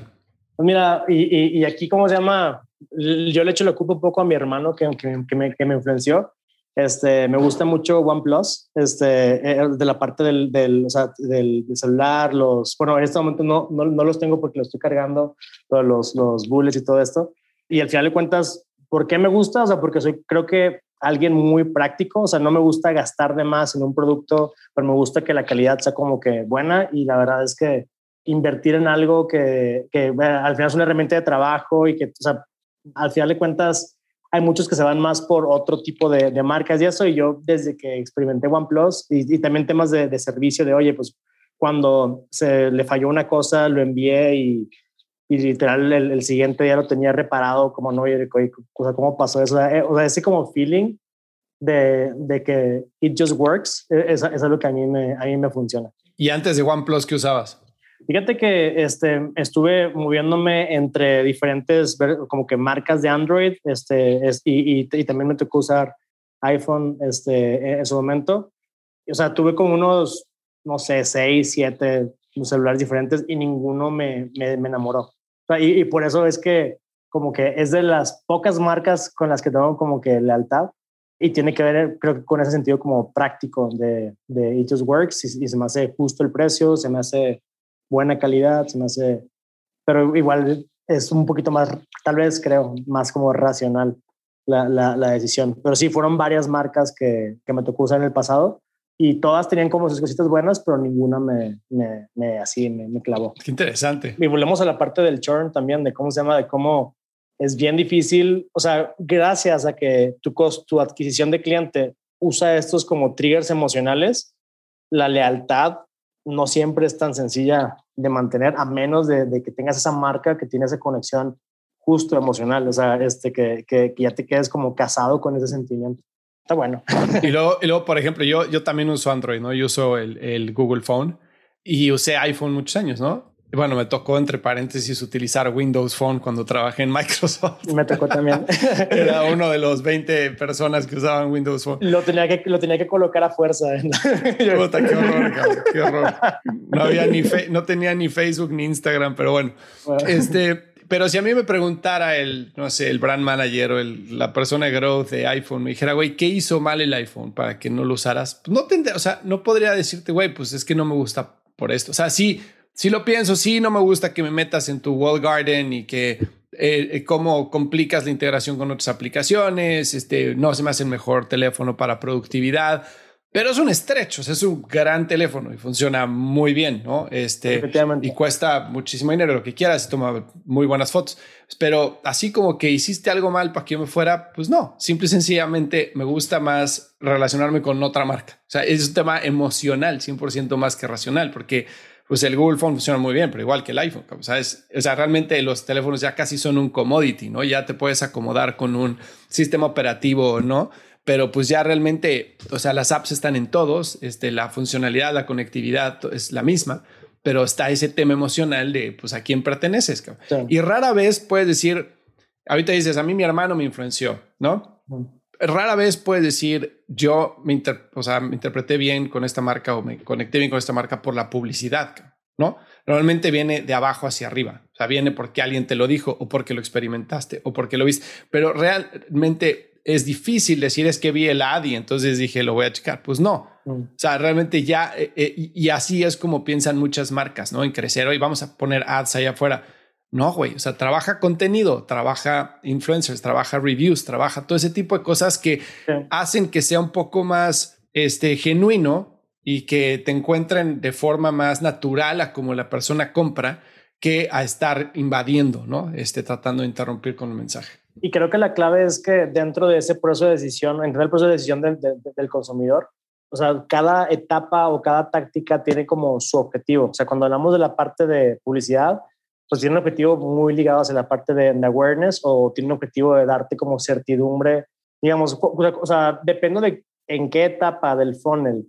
Pues mira, y, y, aquí, ¿cómo se llama? Yo le echo lo ocupo un poco a mi hermano que, que, me, que me influenció. Este, me gusta mucho OnePlus, este, eh, de la parte del, del, o sea, del, celular, los, bueno, en este momento no, no, no, los tengo porque los estoy cargando, los, los bullets y todo esto. Y al final de cuentas, ¿por qué me gusta? O sea, porque soy, creo que alguien muy práctico, o sea, no me gusta gastar de más en un producto, pero me gusta que la calidad sea como que buena y la verdad es que invertir en algo que, que al final es una herramienta de trabajo y que, o sea, al final de cuentas, hay muchos que se van más por otro tipo de, marcas y eso. Y yo, desde que experimenté OnePlus y, y también temas de, servicio, de oye, pues cuando se le falló una cosa, lo envié y, y literal el, siguiente día lo tenía reparado, como no, oye, o sea, ¿cómo pasó eso? O sea, ese como feeling de, de, que it just works, e, es, es algo que a mí, me, a mí me funciona. ¿Y antes de OnePlus qué usabas? Fíjate que este, estuve moviéndome entre diferentes como que marcas de Android este, y, y, también me tocó usar iPhone este, en su momento. O sea, tuve como unos, no sé, seis, siete celulares diferentes y ninguno me, me, enamoró. Y, y, por eso es que como que es de las pocas marcas con las que tengo como que lealtad y tiene que ver, creo que con ese sentido como práctico de, de It Just Works y, y se me hace justo el precio, se me hace buena calidad, se me hace, pero igual es un poquito más, tal vez creo, más como racional la, la, decisión. Pero sí, fueron varias marcas que, que, me tocó usar en el pasado y todas tenían como sus cositas buenas, pero ninguna me, me, me así me, me, clavó. Qué interesante. Y volvemos a la parte del churn también, de cómo se llama, de cómo es bien difícil, o sea, gracias a que tu, tu adquisición de cliente usa estos como triggers emocionales, la lealtad no siempre es tan sencilla de mantener, a menos de, que tengas esa marca que tiene esa conexión justo emocional, o sea, este, que, que, ya te quedes como casado con ese sentimiento. Está bueno. Y luego, y luego por ejemplo, yo, yo también uso Android, ¿no? Yo uso el, el Google Phone y usé iPhone muchos años, ¿no? bueno, me tocó entre paréntesis utilizar Windows Phone cuando trabajé en Microsoft. Me tocó también. Era uno de los 20 personas que usaban Windows Phone. Lo tenía que, lo tenía que colocar a fuerza. Puta, qué horror, qué horror. No, había ni no tenía ni Facebook ni Instagram, pero bueno. Este, pero si a mí me preguntara el, no sé, el brand manager o el, la persona de growth de iPhone, me dijera, güey, ¿qué hizo mal el iPhone para que no lo usaras? Pues no tendría, o sea, no podría decirte, güey, pues es que no me gusta por esto. O sea, sí, si lo pienso, sí, no me gusta que me metas en tu wall garden y que eh, eh, cómo complicas la integración con otras aplicaciones, este, no se me hace el mejor teléfono para productividad, pero es un estrecho, es un gran teléfono y funciona muy bien, ¿no? Este, y cuesta muchísimo dinero, lo que quieras, y toma muy buenas fotos, pero así como que hiciste algo mal para que yo me fuera, pues no, simple y sencillamente me gusta más relacionarme con otra marca. O sea, es un tema emocional, 100% más que racional, porque pues el Google Phone funciona muy bien, pero igual que el iPhone, ¿sabes? O sea, realmente los teléfonos ya casi son un commodity, ¿no? Ya te puedes acomodar con un sistema operativo, ¿no? Pero pues ya realmente, o sea, las apps están en todos, este, la funcionalidad, la conectividad es la misma, pero está ese tema emocional de, pues, a quién perteneces, Y rara vez puedes decir, ahorita dices, a mí mi hermano me influenció, ¿no? rara vez puedes decir yo me, o sea, me interpreté bien con esta marca o me conecté bien con esta marca por la publicidad, ¿no? Normalmente viene de abajo hacia arriba, o sea, viene porque alguien te lo dijo o porque lo experimentaste o porque lo viste, pero realmente es difícil decir es que vi el ad y entonces dije lo voy a checar. Pues no. Mm. O sea, realmente ya, eh, eh, y así es como piensan muchas marcas, ¿no? En crecer, hoy vamos a poner ads allá afuera. No, güey, o sea, trabaja contenido, trabaja influencers, trabaja reviews, trabaja todo ese tipo de cosas que hacen que sea un poco más este, genuino y que te encuentren de forma más natural a como la persona compra que a estar invadiendo, ¿no? Este, tratando de interrumpir con el mensaje. Y creo que la clave es que dentro de ese proceso de decisión, dentro del proceso de decisión del, del consumidor, o sea, cada etapa o cada táctica tiene como su objetivo. O sea, cuando hablamos de la parte de publicidad, pues tiene un objetivo muy ligado hacia la parte de, awareness o tiene un objetivo de darte como certidumbre, digamos, o sea, depende de en qué etapa del funnel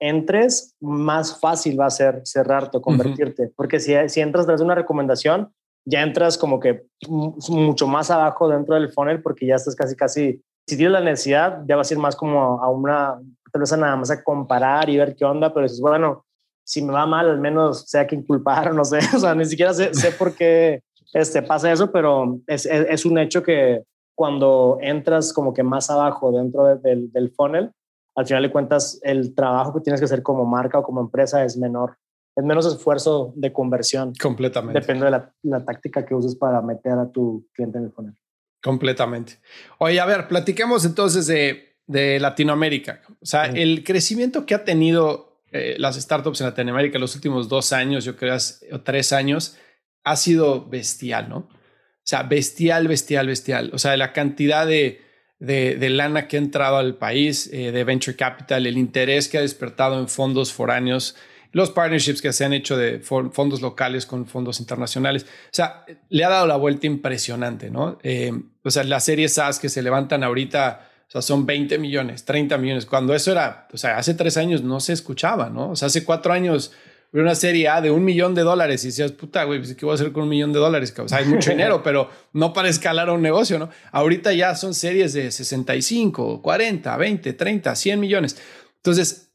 entres, más fácil va a ser cerrarte o convertirte. Porque si, si entras desde una recomendación, ya entras como que mucho más abajo dentro del funnel porque ya estás casi, casi, si tienes la necesidad, ya vas a ir más como a una, tal vez a nada más a comparar y ver qué onda, pero dices, bueno, si me va mal, al menos sea que inculpar, no sé, o sea, ni siquiera sé, sé por qué este, pasa eso, pero es, es, un hecho que cuando entras como que más abajo dentro del, del funnel, al final de cuentas el trabajo que tienes que hacer como marca o como empresa es menor es menos esfuerzo de conversión. Completamente. Depende de la, táctica que uses para meter a tu cliente en el funnel. Completamente. Oye, a ver, platiquemos entonces de, de Latinoamérica. O sea, el crecimiento que ha tenido eh, las startups en Latinoamérica en los últimos dos años, yo creo, o tres años, ha sido bestial, ¿no? O sea, bestial, bestial, bestial. O sea, la cantidad de, de, lana que ha entrado al país, eh, de venture capital, el interés que ha despertado en fondos foráneos los partnerships que se han hecho de fondos locales con fondos internacionales. O sea, le ha dado la vuelta impresionante, ¿no? Eh, o sea, las series SaaS que se levantan ahorita, o sea, son 20 millones, 30 millones. Cuando eso era, o sea, hace tres años no se escuchaba, ¿no? O sea, hace cuatro años una serie A de un millón de dólares y decías, puta, güey, pues, ¿qué voy a hacer con un millón de dólares? O sea, hay mucho dinero, pero no para escalar a un negocio, ¿no? Ahorita ya son series de 65, 40, 20, 30, 100 millones. Entonces,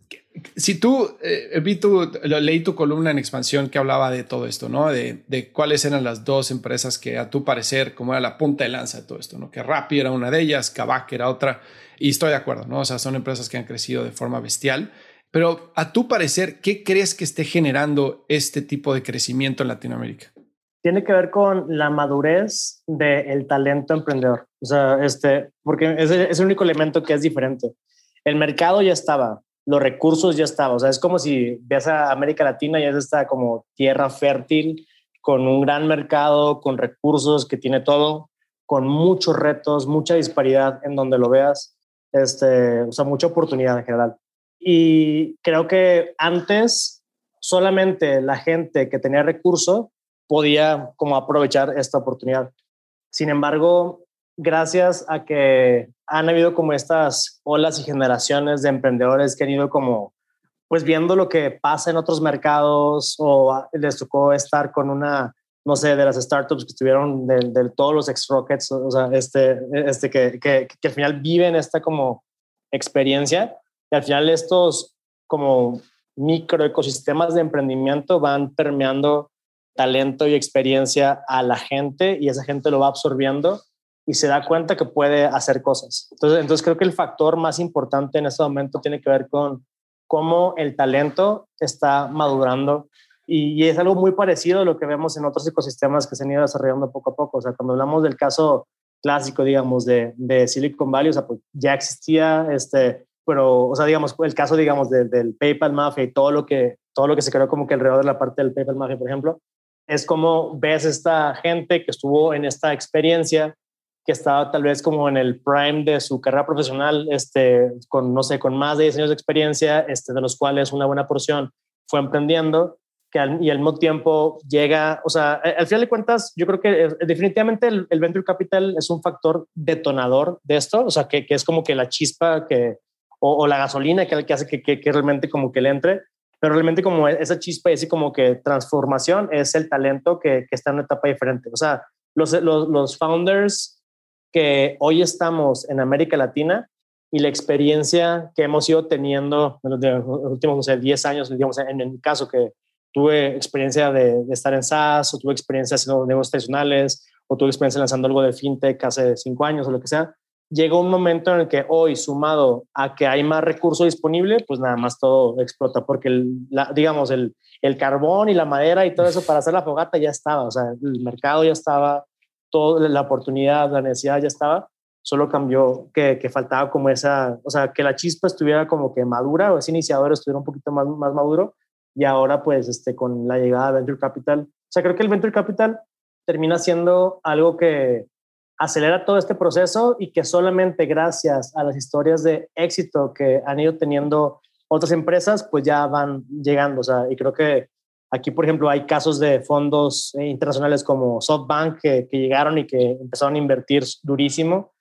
si tú, eh, vi tu, leí tu columna en expansión que hablaba de todo esto, ¿no? De, de, cuáles eran las dos empresas que a tu parecer, como era la punta de lanza de todo esto, ¿no? Que Rappi era una de ellas, Kavak era otra, y estoy de acuerdo, ¿no? O sea, son empresas que han crecido de forma bestial, pero a tu parecer, ¿qué crees que esté generando este tipo de crecimiento en Latinoamérica? Tiene que ver con la madurez del talento emprendedor. O sea, este, porque es el único elemento que es diferente. El mercado ya estaba, los recursos ya estaban. O sea, es como si ves a América Latina y es esta como tierra fértil, con un gran mercado, con recursos que tiene todo, con muchos retos, mucha disparidad en donde lo veas, este, o sea, mucha oportunidad en general. Y creo que antes solamente la gente que tenía recurso podía como aprovechar esta oportunidad. Sin embargo, gracias a que han habido como estas olas y generaciones de emprendedores que han ido como pues viendo lo que pasa en otros mercados o les tocó estar con una, no sé, de las startups que estuvieron de, todos los ex-rockets, o sea, este, este que, que, que, al final viven esta como experiencia. Y al final estos como micro ecosistemas de emprendimiento van permeando talento y experiencia a la gente y esa gente lo va absorbiendo y se da cuenta que puede hacer cosas. Entonces, entonces creo que el factor más importante en este momento tiene que ver con cómo el talento está madurando y, es algo muy parecido a lo que vemos en otros ecosistemas que se han ido desarrollando poco a poco. O sea, cuando hablamos del caso clásico, digamos, de, de Silicon Valley, o sea, pues ya existía este, pero, o sea, digamos, el caso, digamos, del PayPal Mafia y todo lo que, todo lo que se creó como que alrededor de la parte del PayPal Mafia, por ejemplo, es como ves esta gente que estuvo en esta experiencia que estaba tal vez como en el prime de su carrera profesional, este, con, no sé, con más de 10 años de experiencia, este, de los cuales una buena porción fue emprendiendo, que y al mismo tiempo llega, o sea, al final de cuentas, yo creo que eh, definitivamente el, venture capital es un factor detonador de esto, o sea, que, que es como que la chispa que, o, la gasolina que, que hace que, que, realmente como que le entre, pero realmente como esa chispa y así como que transformación es el talento que, que está en una etapa diferente. O sea, los, los, los founders que hoy estamos en América Latina y la experiencia que hemos ido teniendo en los últimos 10 años, digamos, en, en mi caso que tuve experiencia de, estar en SaaS o tuve experiencia haciendo negocios tradicionales o tuve experiencia lanzando algo de fintech hace 5 años o lo que sea, llegó un momento en el que hoy, sumado a que hay más recurso disponible, pues nada más todo explota, porque el, digamos, el, el carbón y la madera y todo eso para hacer la fogata ya estaba, o sea, el mercado ya estaba toda la oportunidad, la necesidad ya estaba, solo cambió que, que, faltaba como esa, o sea, que la chispa estuviera como que madura o ese iniciador estuviera un poquito más, más maduro. Y ahora pues este, con la llegada de Venture Capital, o sea, creo que el Venture Capital termina siendo algo que acelera todo este proceso y que solamente gracias a las historias de éxito que han ido teniendo otras empresas, pues ya van llegando, o sea, y creo que Aquí, por ejemplo, hay casos de fondos eh, internacionales como SoftBank que, llegaron y que empezaron a invertir durísimo.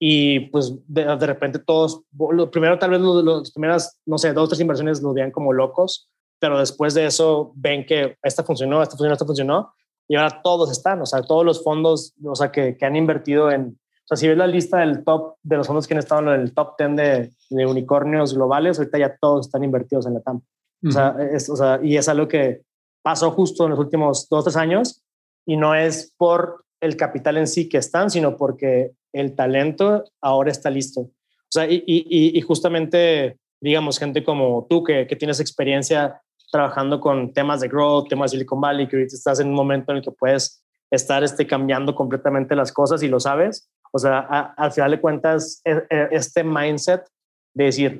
Y pues de, repente todos, lo primero tal vez las primeras, no sé, dos o tres inversiones los vean como locos, pero después de eso ven que esta funcionó, esta funcionó, esta funcionó, y ahora todos están, o sea, todos los fondos, o sea, que, que han invertido en, o sea, si ves la lista del top, de los fondos que han estado en el top 10 de, de unicornios globales, ahorita ya todos están invertidos en la TAM. o, sea, es, o sea, y es algo que pasó justo en los últimos dos, tres años, y no es por el capital en sí que están, sino porque el talento ahora está listo. O sea, y, y, y justamente, digamos, gente como tú que, que, tienes experiencia trabajando con temas de growth, temas de Silicon Valley, que ahorita estás en un momento en el que puedes estar este, cambiando completamente las cosas y lo sabes. O sea, al final de cuentas, e, e, este mindset de decir,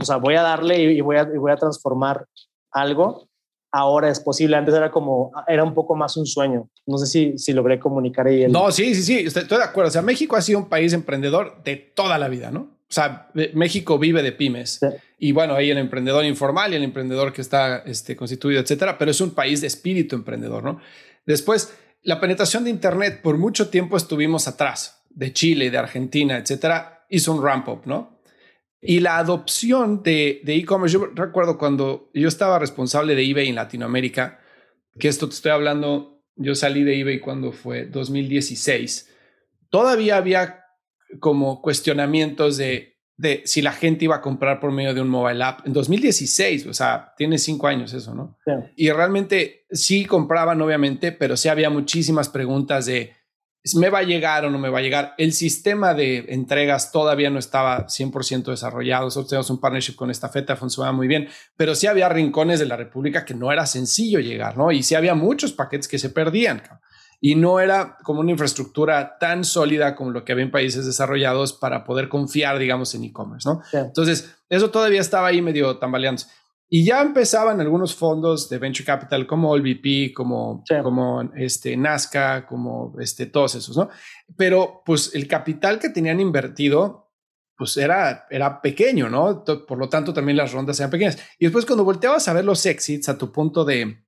o sea, voy a darle y, voy a, y voy a transformar algo, ahora es posible. Antes era como, era un poco más un sueño. No sé si, si logré comunicar ahí. El... No, sí, sí, sí, estoy de acuerdo. O sea, México ha sido un país emprendedor de toda la vida, ¿no? O sea, México vive de pymes. Y bueno, hay el emprendedor informal y el emprendedor que está este, constituido, etcétera, pero es un país de espíritu emprendedor, ¿no? Después, la penetración de Internet, por mucho tiempo estuvimos atrás de Chile, de Argentina, etcétera, hizo un ramp up, ¿no? Y la adopción de e-commerce, yo recuerdo cuando yo estaba responsable de eBay en Latinoamérica, que esto te estoy hablando, yo salí de eBay cuando fue 2016, todavía había como cuestionamientos de, de si la gente iba a comprar por medio de un mobile app. En 2016, o sea, tiene cinco años eso, ¿no? Y realmente sí compraban, obviamente, pero sí había muchísimas preguntas de ¿Me va a llegar o no me va a llegar? El sistema de entregas todavía no estaba 100% desarrollado. Nosotros tenemos un partnership con esta feta, funcionaba muy bien, pero sí había rincones de la República que no era sencillo llegar, ¿no? Y sí había muchos paquetes que se perdían. Y no era como una infraestructura tan sólida como lo que había en países desarrollados para poder confiar, digamos, en e-commerce, ¿no? Entonces, eso todavía estaba ahí medio tambaleándose. Y ya empezaban algunos fondos de venture capital como OLVP, como, como este, Nazca, como este, todos esos, ¿no? Pero pues el capital que tenían invertido, pues era, era pequeño, ¿no? Por lo tanto, también las rondas eran pequeñas. Y después cuando volteabas a ver los exits a tu punto de,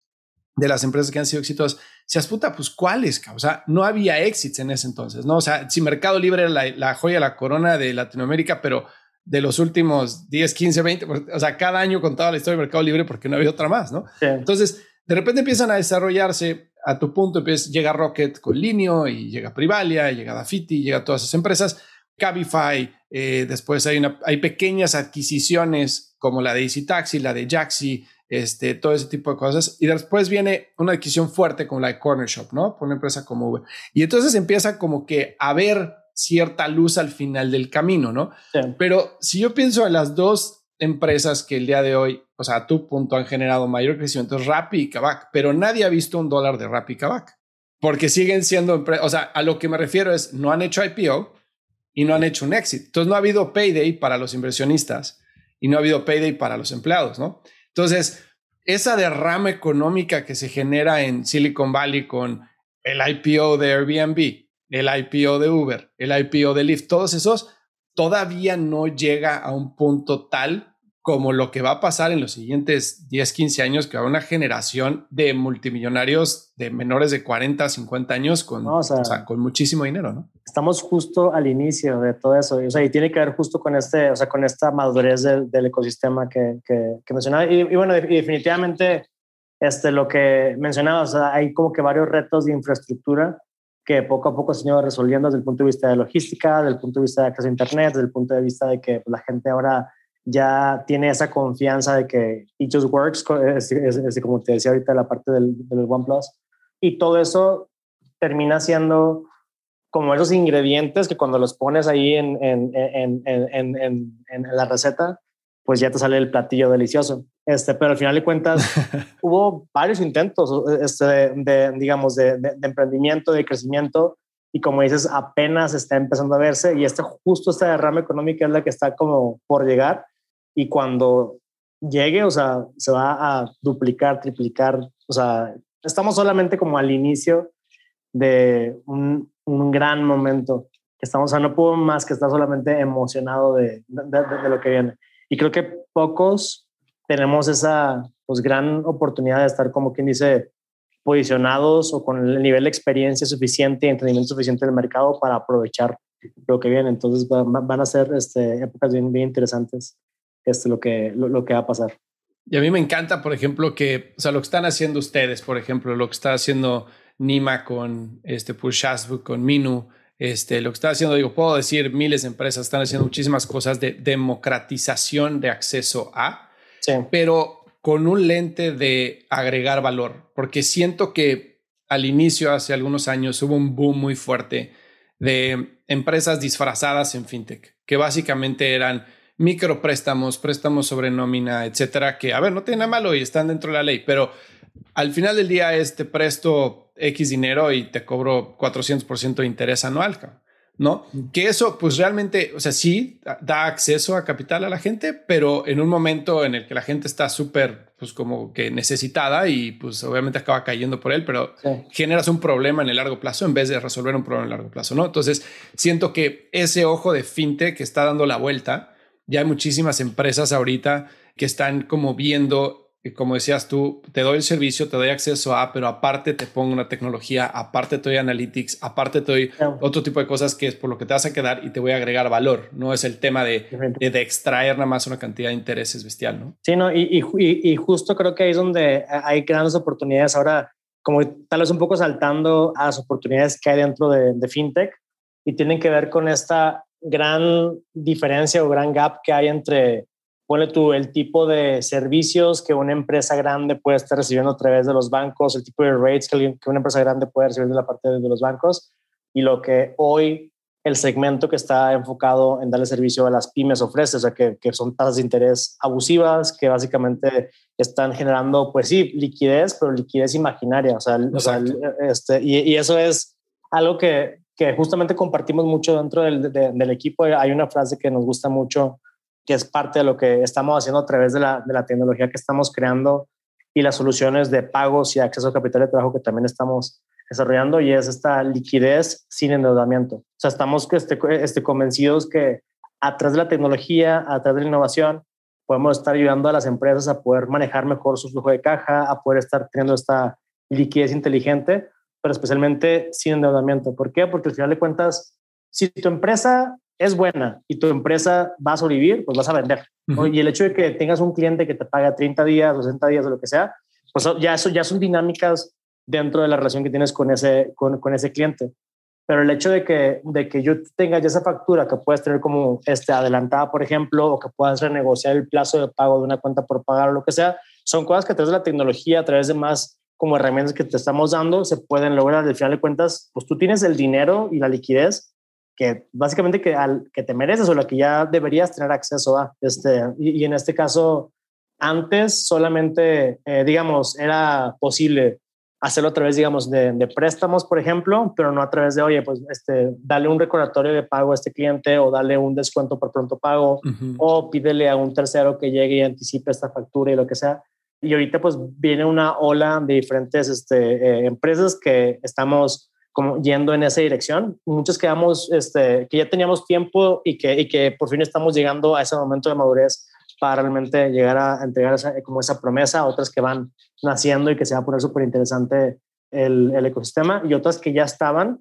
de las empresas que han sido exitosas, seas puta, pues cuáles, o sea, no había exits en ese entonces, ¿no? O sea, si Mercado Libre era la, la joya, la corona de Latinoamérica, pero de los últimos 10, 15, 20, o sea, cada año contaba la historia del Mercado Libre porque no había otra más, ¿no? Entonces, de repente empiezan a desarrollarse a tu punto, empieza, llega Rocket con Linio y llega Privalia, y llega Dafiti, llega todas esas empresas, Cabify, eh, después hay, una, hay pequeñas adquisiciones como la de Easy Taxi, la de Jaxi, este, todo ese tipo de cosas. Y después viene una adquisición fuerte como la de Corner Shop, ¿no? Por una empresa como Uber. Y entonces empieza como que a ver cierta luz al final del camino, ¿no? Pero si yo pienso en las dos empresas que el día de hoy, o sea, a tu punto han generado mayor crecimiento, es Rappi y Kavak, pero nadie ha visto un dólar de Rappi y Kavak, porque siguen siendo, o sea, a lo que me refiero es, no han hecho IPO y no han hecho un exit. Entonces no ha habido payday para los inversionistas y no ha habido payday para los empleados, ¿no? Entonces, esa derrama económica que se genera en Silicon Valley con el IPO de Airbnb, el IPO de Uber, el IPO de Lyft, todos esos todavía no llega a un punto tal como lo que va a pasar en los siguientes 10, 15 años, que va a una generación de multimillonarios de menores de 40, 50 años con, con muchísimo dinero, ¿no? Estamos justo al inicio de todo eso, o sea, y tiene que ver justo con, este, o sea, con esta madurez del, ecosistema que, que, mencionaba. Y, y, bueno, definitivamente este, lo que mencionabas, hay como que varios retos de infraestructura que poco a poco se han ido resolviendo desde el punto de vista de logística, desde el punto de vista de acceso a Internet, desde el punto de vista de que pues, la gente ahora ya tiene esa confianza de que it just works, como te decía ahorita la parte del, del OnePlus. Y todo eso termina siendo como esos ingredientes que cuando los pones ahí en la receta, pues ya te sale el platillo delicioso. Este, pero al final de cuentas hubo varios intentos este, de, digamos, de, de, emprendimiento, de crecimiento, y como dices, apenas está empezando a verse, y este, justo esta derrama económica es la que está como por llegar, y cuando llegue, o sea, se va a duplicar, triplicar, o sea, estamos solamente como al inicio de un, un gran momento que estamos, o sea, no puedo más que estar solamente emocionado de, de lo que viene. Y creo que pocos tenemos esa pues, gran oportunidad de estar, como quien dice, posicionados o con el nivel de experiencia suficiente y entendimiento suficiente del mercado para aprovechar lo que viene. Entonces van a ser este, épocas bien, bien interesantes, este, lo, que, lo, que va a pasar. Y a mí me encanta, por ejemplo, que, o sea, lo que están haciendo ustedes, por ejemplo, lo que está haciendo Nima con este Pushasbook, con Minu, este, lo que está haciendo, digo, puedo decir, miles de empresas están haciendo muchísimas cosas de democratización de acceso a, sí. pero con un lente de agregar valor, porque siento que al inicio, hace algunos años, hubo un boom muy fuerte de empresas disfrazadas en fintech, que básicamente eran micropréstamos, préstamos sobre nómina, etcétera, que a ver, no tiene nada malo y están dentro de la ley, pero al final del día es te presto X dinero y te cobro 400% de interés anual. ¿No? Que eso, pues realmente, o sea, sí da acceso a capital a la gente, pero en un momento en el que la gente está súper, pues como que necesitada y pues obviamente acaba cayendo por él, pero generas un problema en el largo plazo en vez de resolver un problema en el largo plazo, ¿no? Entonces, siento que ese ojo de fintech que está dando la vuelta, ya hay muchísimas empresas ahorita que están como viendo como decías tú, te doy el servicio, te doy acceso a, pero aparte te pongo una tecnología, aparte te doy analytics, aparte te doy otro tipo de cosas que es por lo que te vas a quedar y te voy a agregar valor. No es el tema de, de, extraer nada más una cantidad de intereses bestial, ¿no? Sí, no, y, y, y, justo creo que ahí es donde hay grandes oportunidades ahora, como tal vez un poco saltando a las oportunidades que hay dentro de, de fintech y tienen que ver con esta gran diferencia o gran gap que hay entre Pone tú el tipo de servicios que una empresa grande puede estar recibiendo a través de los bancos, el tipo de rates que, una empresa grande puede recibir de la parte de los bancos y lo que hoy el segmento que está enfocado en darle servicio a las pymes ofrece, o sea, que, que son tasas de interés abusivas, que básicamente están generando, pues sí, liquidez, pero liquidez imaginaria, o sea, este, y, y, eso es algo que, que justamente compartimos mucho dentro del, del equipo. Hay una frase que nos gusta mucho que es parte de lo que estamos haciendo a través de la, de la tecnología que estamos creando y las soluciones de pagos y acceso a capital de trabajo que también estamos desarrollando y es esta liquidez sin endeudamiento. O sea, estamos este, este, convencidos que a de la tecnología, a de la innovación, podemos estar ayudando a las empresas a poder manejar mejor su flujo de caja, a poder estar teniendo esta liquidez inteligente, pero especialmente sin endeudamiento. ¿Por qué? Porque al final de cuentas, si tu empresa es buena y tu empresa va a sobrevivir, pues vas a vender. Y el hecho de que tengas un cliente que te paga 30 días, 60 días o lo que sea, pues ya, eso, ya son dinámicas dentro de la relación que tienes con ese, con, con ese cliente. Pero el hecho de que, de que yo tenga ya esa factura que puedes tener como este, adelantada, por ejemplo, o que puedas renegociar el plazo de pago de una cuenta por pagar o lo que sea, son cosas que a través de la tecnología, a través de más como herramientas que te estamos dando, se pueden lograr. Al final de cuentas, pues tú tienes el dinero y la liquidez que básicamente que, al, que te mereces o la que ya deberías tener acceso a. Este, y, en este caso, antes solamente, eh, digamos, era posible hacerlo a través, digamos, de, préstamos, por ejemplo, pero no a través de, oye, pues, este, dale un recordatorio de pago a este cliente o dale un descuento por pronto pago o pídele a un tercero que llegue y anticipe esta factura y lo que sea. Y ahorita pues viene una ola de diferentes este, eh, empresas que estamos como yendo en esa dirección. Muchos quedamos, este, que ya teníamos tiempo y que, y que por fin estamos llegando a ese momento de madurez para realmente llegar a entregar como esa promesa, otras que van naciendo y que se va a poner súper interesante el, el, ecosistema y otras que ya estaban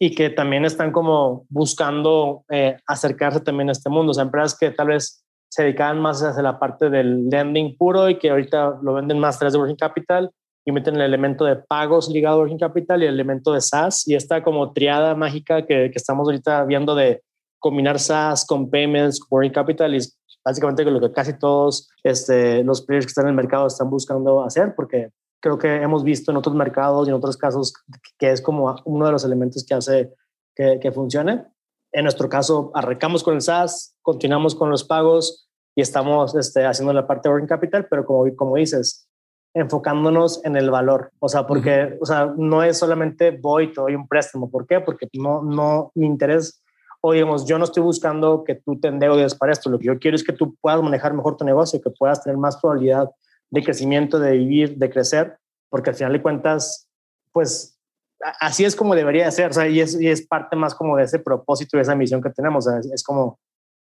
y que también están como buscando eh, acercarse también a este mundo. O sea, empresas que tal vez se dedicaban más hacia la parte del lending puro y que ahorita lo venden más a través de Working Capital y meten el elemento de pagos ligado a Working Capital y el elemento de SaaS y esta como triada mágica que, que estamos ahorita viendo de combinar SaaS con payments, Working Capital es básicamente lo que casi todos este, los players que están en el mercado están buscando hacer porque creo que hemos visto en otros mercados y en otros casos que es como uno de los elementos que hace que, que funcione. En nuestro caso, arrancamos con el SaaS, continuamos con los pagos y estamos este, haciendo la parte de Working Capital, pero como, como dices, enfocándonos en el valor. O sea, porque, o sea, no es solamente voy, te doy un préstamo. ¿Por qué? Porque no, no, mi interés, o digamos, yo no estoy buscando que tú te endeudes para esto. Lo que yo quiero es que tú puedas manejar mejor tu negocio, que puedas tener más probabilidad de crecimiento, de vivir, de crecer, porque al final de cuentas, pues así es como debería ser. O sea, y es, y es parte más como de ese propósito y esa misión que tenemos. O sea, es como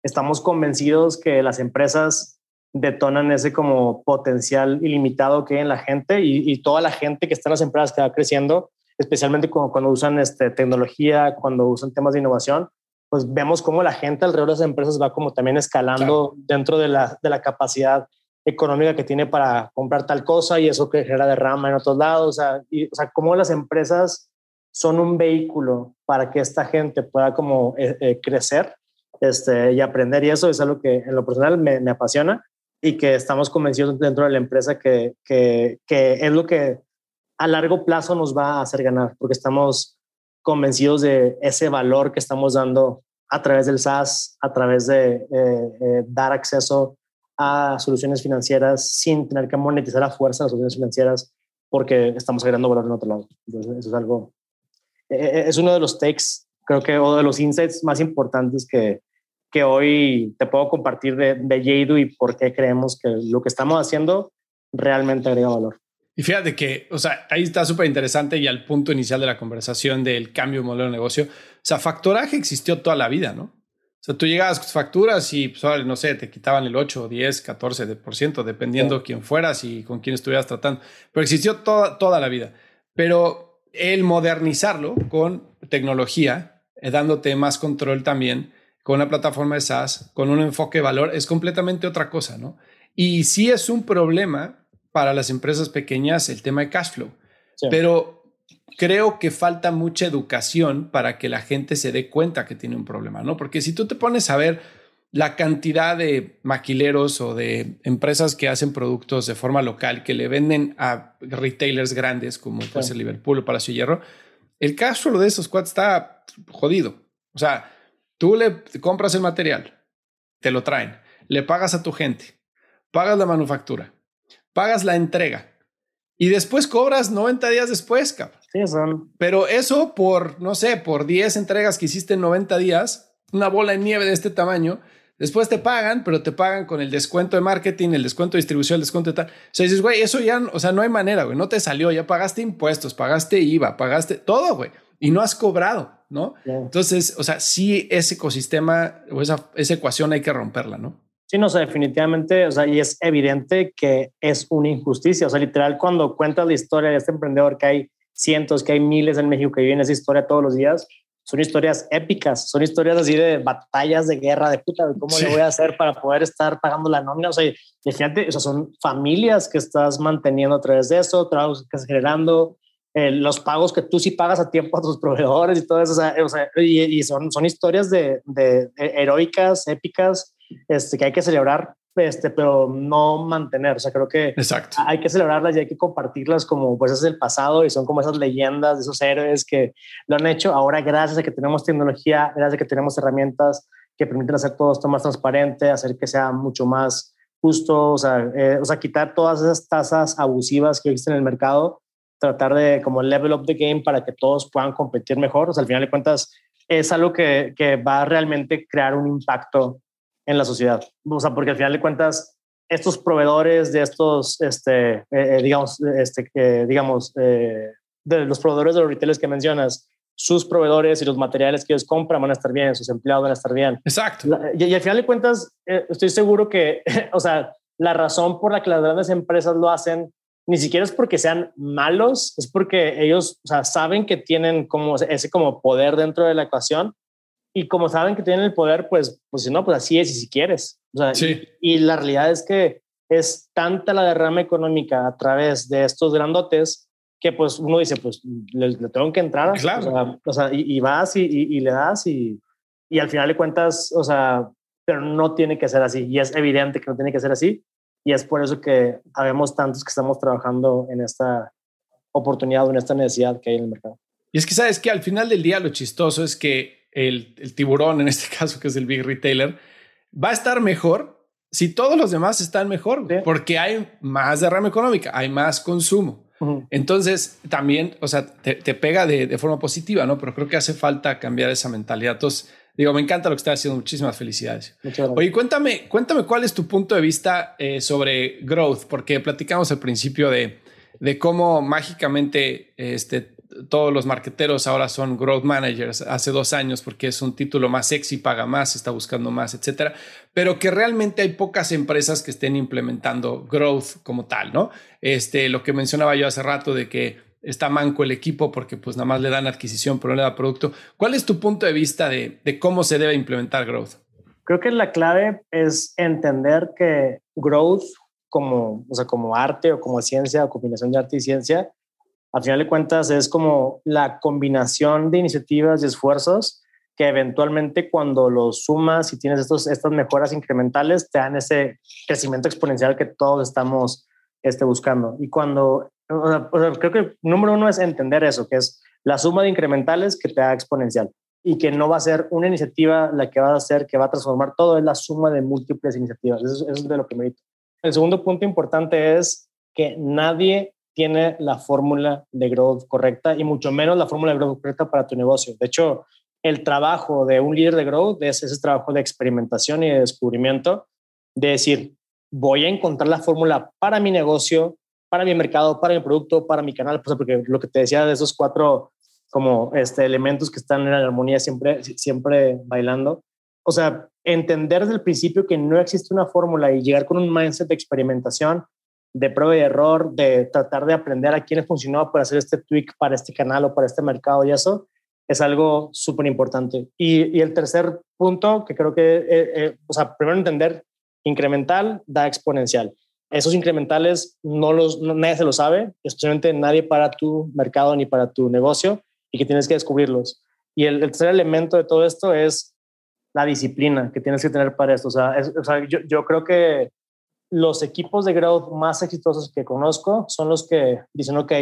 estamos convencidos que las empresas detonan ese como potencial ilimitado que hay en la gente y, toda la gente que está en las empresas que va creciendo, especialmente cuando, cuando usan este, tecnología, cuando usan temas de innovación, pues vemos cómo la gente alrededor de esas empresas va como también escalando dentro de la, de la capacidad económica que tiene para comprar tal cosa y eso que genera derrama en otros lados. O sea, y, o sea cómo las empresas son un vehículo para que esta gente pueda como eh, eh, crecer este, y aprender. Y eso es algo que en lo personal me, me apasiona y que estamos convencidos dentro de la empresa que, que, que, es lo que a largo plazo nos va a hacer ganar, porque estamos convencidos de ese valor que estamos dando a través del SaaS, a través de eh, dar acceso a soluciones financieras sin tener que monetizar a fuerza las soluciones financieras porque estamos agregando valor en otro lado. Entonces, eso es algo, e, e, es uno de los takes, creo que, o de los insights más importantes que, que hoy te puedo compartir de, de y por qué creemos que lo que estamos haciendo realmente agrega valor. Y fíjate que, o sea, ahí está súper interesante y al punto inicial de la conversación del cambio de modelo de negocio. O sea, factoraje existió toda la vida, ¿no? O sea, tú llegabas con facturas y, pues, no sé, te quitaban el 8, 10, 14%, dependiendo quién fueras y con quién estuvieras tratando. Pero existió toda, toda la vida. Pero el modernizarlo con tecnología, eh, dándote más control también, con una plataforma de SaaS, con un enfoque de valor, es completamente otra cosa, ¿no? Y sí es un problema para las empresas pequeñas el tema de cash flow. Pero creo que falta mucha educación para que la gente se dé cuenta que tiene un problema, ¿no? Porque si tú te pones a ver la cantidad de maquileros o de empresas que hacen productos de forma local que le venden a retailers grandes como puede ser Liverpool o Palacio Hierro, el cash flow de esos cuates está jodido. O sea, tú le compras el material, te lo traen, le pagas a tu gente, pagas la manufactura, pagas la entrega y después cobras 90 días después, cabrón. Sí, son. Pero eso por, no sé, por 10 entregas que hiciste en 90 días, una bola de nieve de este tamaño, después te pagan, pero te pagan con el descuento de marketing, el descuento de distribución, el descuento de tal. O sea, dices, güey, eso ya, o sea, no hay manera, güey, no te salió, ya pagaste impuestos, pagaste IVA, pagaste todo, güey, y no has cobrado, ¿no? Entonces, o sea, sí, ese ecosistema o esa, esa ecuación hay que romperla, ¿no? Sí, no, sé, definitivamente, o sea, y es evidente que es una injusticia. O sea, literal, cuando cuentas la historia de este emprendedor que hay cientos, que hay miles en México que viven esa historia todos los días, son historias épicas, son historias así de batallas de guerra, de puta, de cómo le voy a hacer para poder estar pagando la nómina. O sea, y fíjate, o sea, son familias que estás manteniendo a través de eso, trabajos que estás generando, eh, los pagos que tú sí pagas a tiempo a tus proveedores y todo eso. O sea, y, son, son historias de, de, de heroicas, épicas, este, que hay que celebrar este, pero no mantener. O sea, creo que Exacto. hay que celebrarlas y hay que compartirlas como pues es el pasado y son como esas leyendas de esos héroes que lo han hecho. Ahora, gracias a que tenemos tecnología, gracias a que tenemos herramientas que permiten hacer todo esto más transparente, hacer que sea mucho más justo, o sea, eh, o sea quitar todas esas tasas abusivas que existen en el mercado, tratar de como level up the game para que todos puedan competir mejor. O sea, al final de cuentas, es algo que, que va a realmente crear un impacto en la sociedad. O sea, porque al final de cuentas, estos proveedores de estos, este, eh, eh, digamos, este, eh, digamos, de los proveedores de los retailers que mencionas, sus proveedores y los materiales que ellos compran van a estar bien, sus empleados van a estar bien. Exacto. Y, al final de cuentas, estoy seguro que, o sea, la razón por la que las grandes empresas lo hacen ni siquiera es porque sean malos, es porque ellos o sea, saben que tienen como ese como poder dentro de la ecuación y como saben que tienen el poder, pues, pues si no, pues así es y si quieres. O sea, sí. y, la realidad es que es tanta la derrama económica a través de estos grandotes que pues uno dice, pues le, tengo que entrar. Claro. O sea, y, vas y, y, le das y, y al final de cuentas, o sea, pero no tiene que ser así. Y es evidente que no tiene que ser así. Y es por eso que habemos tantos que estamos trabajando en esta oportunidad o en esta necesidad que hay en el mercado. Y es que sabes que al final del día lo chistoso es que el, tiburón, en este caso, que es el big retailer, va a estar mejor si todos los demás están mejor, porque hay más derrama económica, hay más consumo. Entonces, también, o sea, te, pega de, forma positiva, ¿no? Pero creo que hace falta cambiar esa mentalidad. Entonces, digo, me encanta lo que estás haciendo. Muchísimas felicidades. Oye, cuéntame, cuéntame cuál es tu punto de vista eh, sobre growth, porque platicamos al principio de, de cómo mágicamente este, todos los marqueteros ahora son growth managers hace dos años porque es un título más sexy, paga más, está buscando más, etcétera, pero que realmente hay pocas empresas que estén implementando growth como tal, ¿no? Este, lo que mencionaba yo hace rato de que está manco el equipo porque pues nada más le dan adquisición, pero no le da producto. ¿Cuál es tu punto de vista de, cómo se debe implementar growth? Creo que la clave es entender que growth como, o sea, como arte o como ciencia o combinación de arte y ciencia, al final de cuentas es como la combinación de iniciativas y esfuerzos que eventualmente cuando los sumas y tienes estos, estas mejoras incrementales te dan ese crecimiento exponencial que todos estamos este, buscando. Y cuando, creo que número uno es entender eso, que es la suma de incrementales que te da exponencial y que no va a ser una iniciativa la que va a hacer, que va a transformar todo, es la suma de múltiples iniciativas. Eso, es de lo digo. El segundo punto importante es que nadie tiene la fórmula de growth correcta y mucho menos la fórmula de growth correcta para tu negocio. De hecho, el trabajo de un líder de growth es ese trabajo de experimentación y de descubrimiento, de decir, voy a encontrar la fórmula para mi negocio, para mi mercado, para mi producto, para mi canal, pues porque lo que te decía de esos cuatro como este, elementos que están en la armonía siempre, siempre bailando. O sea, entender desde el principio que no existe una fórmula y llegar con un mindset de experimentación, de prueba y error, de tratar de aprender a quién funcionó para hacer este tweak para este canal o para este mercado y eso, es algo súper importante. Y, el tercer punto, que creo que, eh, eh, o sea, primero entender, incremental da exponencial. Esos incrementales no los, nadie se lo sabe, especialmente nadie para tu mercado ni para tu negocio y que tienes que descubrirlos. Y el, tercer elemento de todo esto es la disciplina que tienes que tener para esto. O sea, yo, yo creo que los equipos de growth más exitosos que conozco son los que dicen, ok,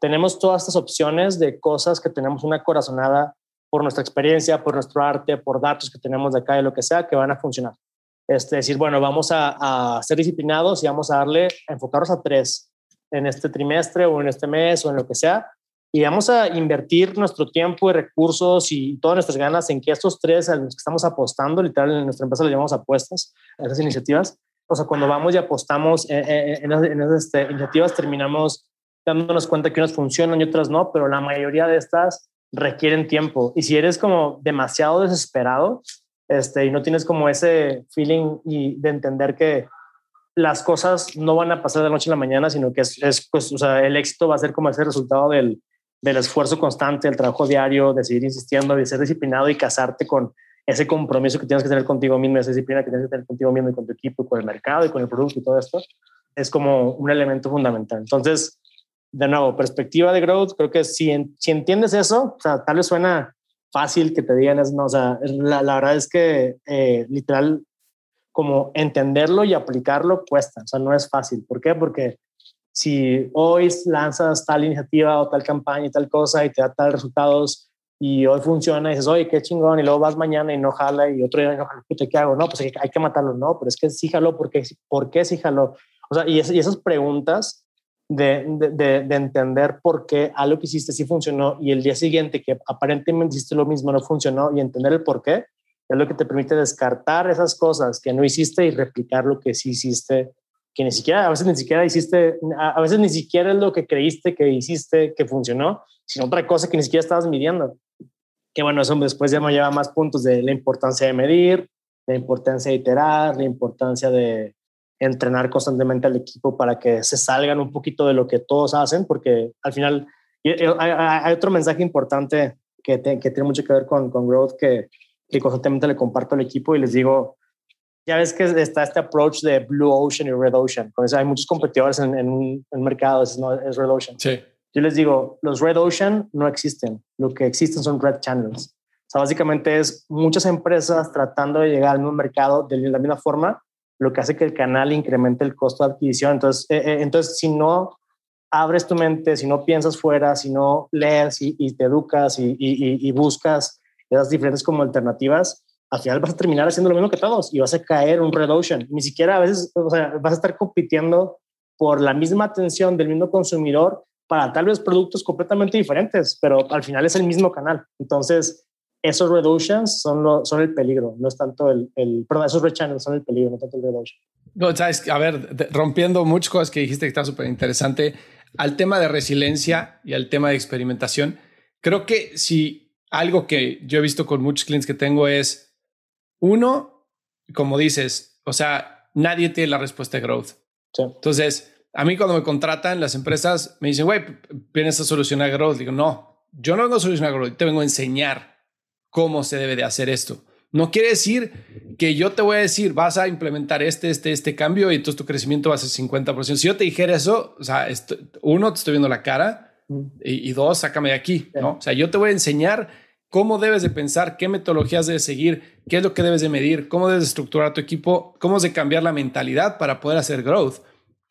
tenemos todas estas opciones de cosas que tenemos una corazonada por nuestra experiencia, por nuestro arte, por datos que tenemos de acá y lo que sea, que van a funcionar. Este, decir, bueno, vamos a, ser disciplinados y vamos a darle, a enfocarnos a tres en este trimestre o en este mes o en lo que sea, y vamos a invertir nuestro tiempo y recursos y todas nuestras ganas en que estos tres a los que estamos apostando, literal en nuestra empresa le llamamos apuestas, a esas iniciativas, o sea, cuando vamos y apostamos en, en, en esas este, iniciativas, terminamos dándonos cuenta que unas funcionan y otras no, pero la mayoría de estas requieren tiempo. Y si eres como demasiado desesperado este, y no tienes como ese feeling y de entender que las cosas no van a pasar de noche a la mañana, sino que es, es pues, o sea, el éxito va a ser como ese resultado del, del esfuerzo constante, el trabajo diario, de seguir insistiendo, de ser disciplinado y casarte con ese compromiso que tienes que tener contigo mismo, esa disciplina que tienes que tener contigo mismo y con tu equipo, y con el mercado y con el producto y todo esto, es como un elemento fundamental. Entonces, de nuevo, perspectiva de growth, creo que si, si entiendes eso, o sea, tal vez suena fácil que te digan, es, no, o sea, la, la verdad es que eh, literal, como entenderlo y aplicarlo cuesta, o sea, no es fácil. ¿Por qué? Porque si hoy lanzas tal iniciativa o tal campaña y tal cosa y te da tal resultados y hoy funciona y dices, oye, qué chingón, y luego vas mañana y no jala y otro día no jala, ¿qué hago? No, pues hay, que matarlo, no, pero es que sí jaló, ¿por qué, ¿por qué sí jaló? O sea, y, y esas preguntas de, de, de, entender por qué algo que hiciste sí funcionó y el día siguiente que aparentemente hiciste lo mismo no funcionó y entender el por qué, es lo que te permite descartar esas cosas que no hiciste y replicar lo que sí hiciste, que ni siquiera, a veces ni siquiera hiciste, a veces ni siquiera es lo que creíste que hiciste que funcionó, sino otra cosa que ni siquiera estabas midiendo. Que bueno, eso después ya me lleva más puntos de la importancia de medir, la importancia de iterar, la importancia de, entrenar constantemente al equipo para que se salgan un poquito de lo que todos hacen, porque al final hay, otro mensaje importante que, que, tiene mucho que ver con, con growth que, que, constantemente le comparto al equipo y les digo, ya ves que está este approach de Blue Ocean y Red Ocean. Eso hay muchos competidores en, en un mercado, es, no, es Red Ocean. Sí. Yo les digo, los Red Ocean no existen, lo que existen son Red Channels. O sea, básicamente es muchas empresas tratando de llegar al mismo mercado de la misma forma, lo que hace que el canal incremente el costo de adquisición. Entonces, eh, eh, entonces si no abres tu mente, si no piensas fuera, si no lees y, te educas y, buscas esas diferentes como alternativas, al final vas a terminar haciendo lo mismo que todos y vas a caer un red ocean. Ni siquiera a veces, o sea, vas a estar compitiendo por la misma atención del mismo consumidor para tal vez productos completamente diferentes, pero al final es el mismo canal. Entonces, esos reductions son, lo, son el peligro, no es tanto el, el perdón, esos rechannels son el peligro, no tanto el reduction. No, sabes, a ver, rompiendo muchas cosas que dijiste que está súper interesante, al tema de resiliencia y al tema de experimentación, creo que si algo que yo he visto con muchos clientes que tengo es, uno, como dices, o sea, nadie tiene la respuesta de growth. Entonces, A mí cuando me contratan las empresas me dicen, güey, vienes a solucionar growth. Digo, no, yo no vengo a solucionar growth, te vengo a enseñar cómo se debe de hacer esto. No quiere decir que yo te voy a decir, vas a implementar este, este, este cambio y entonces tu crecimiento va a ser 50%. Si yo te dijera eso, o sea, uno, te estoy viendo la cara y, dos, sácame de aquí, ¿no? O sea, yo te voy a enseñar cómo debes de pensar, qué metodologías debes seguir, qué es lo que debes de medir, cómo debes de estructurar tu equipo, cómo debes de cambiar la mentalidad para poder hacer growth.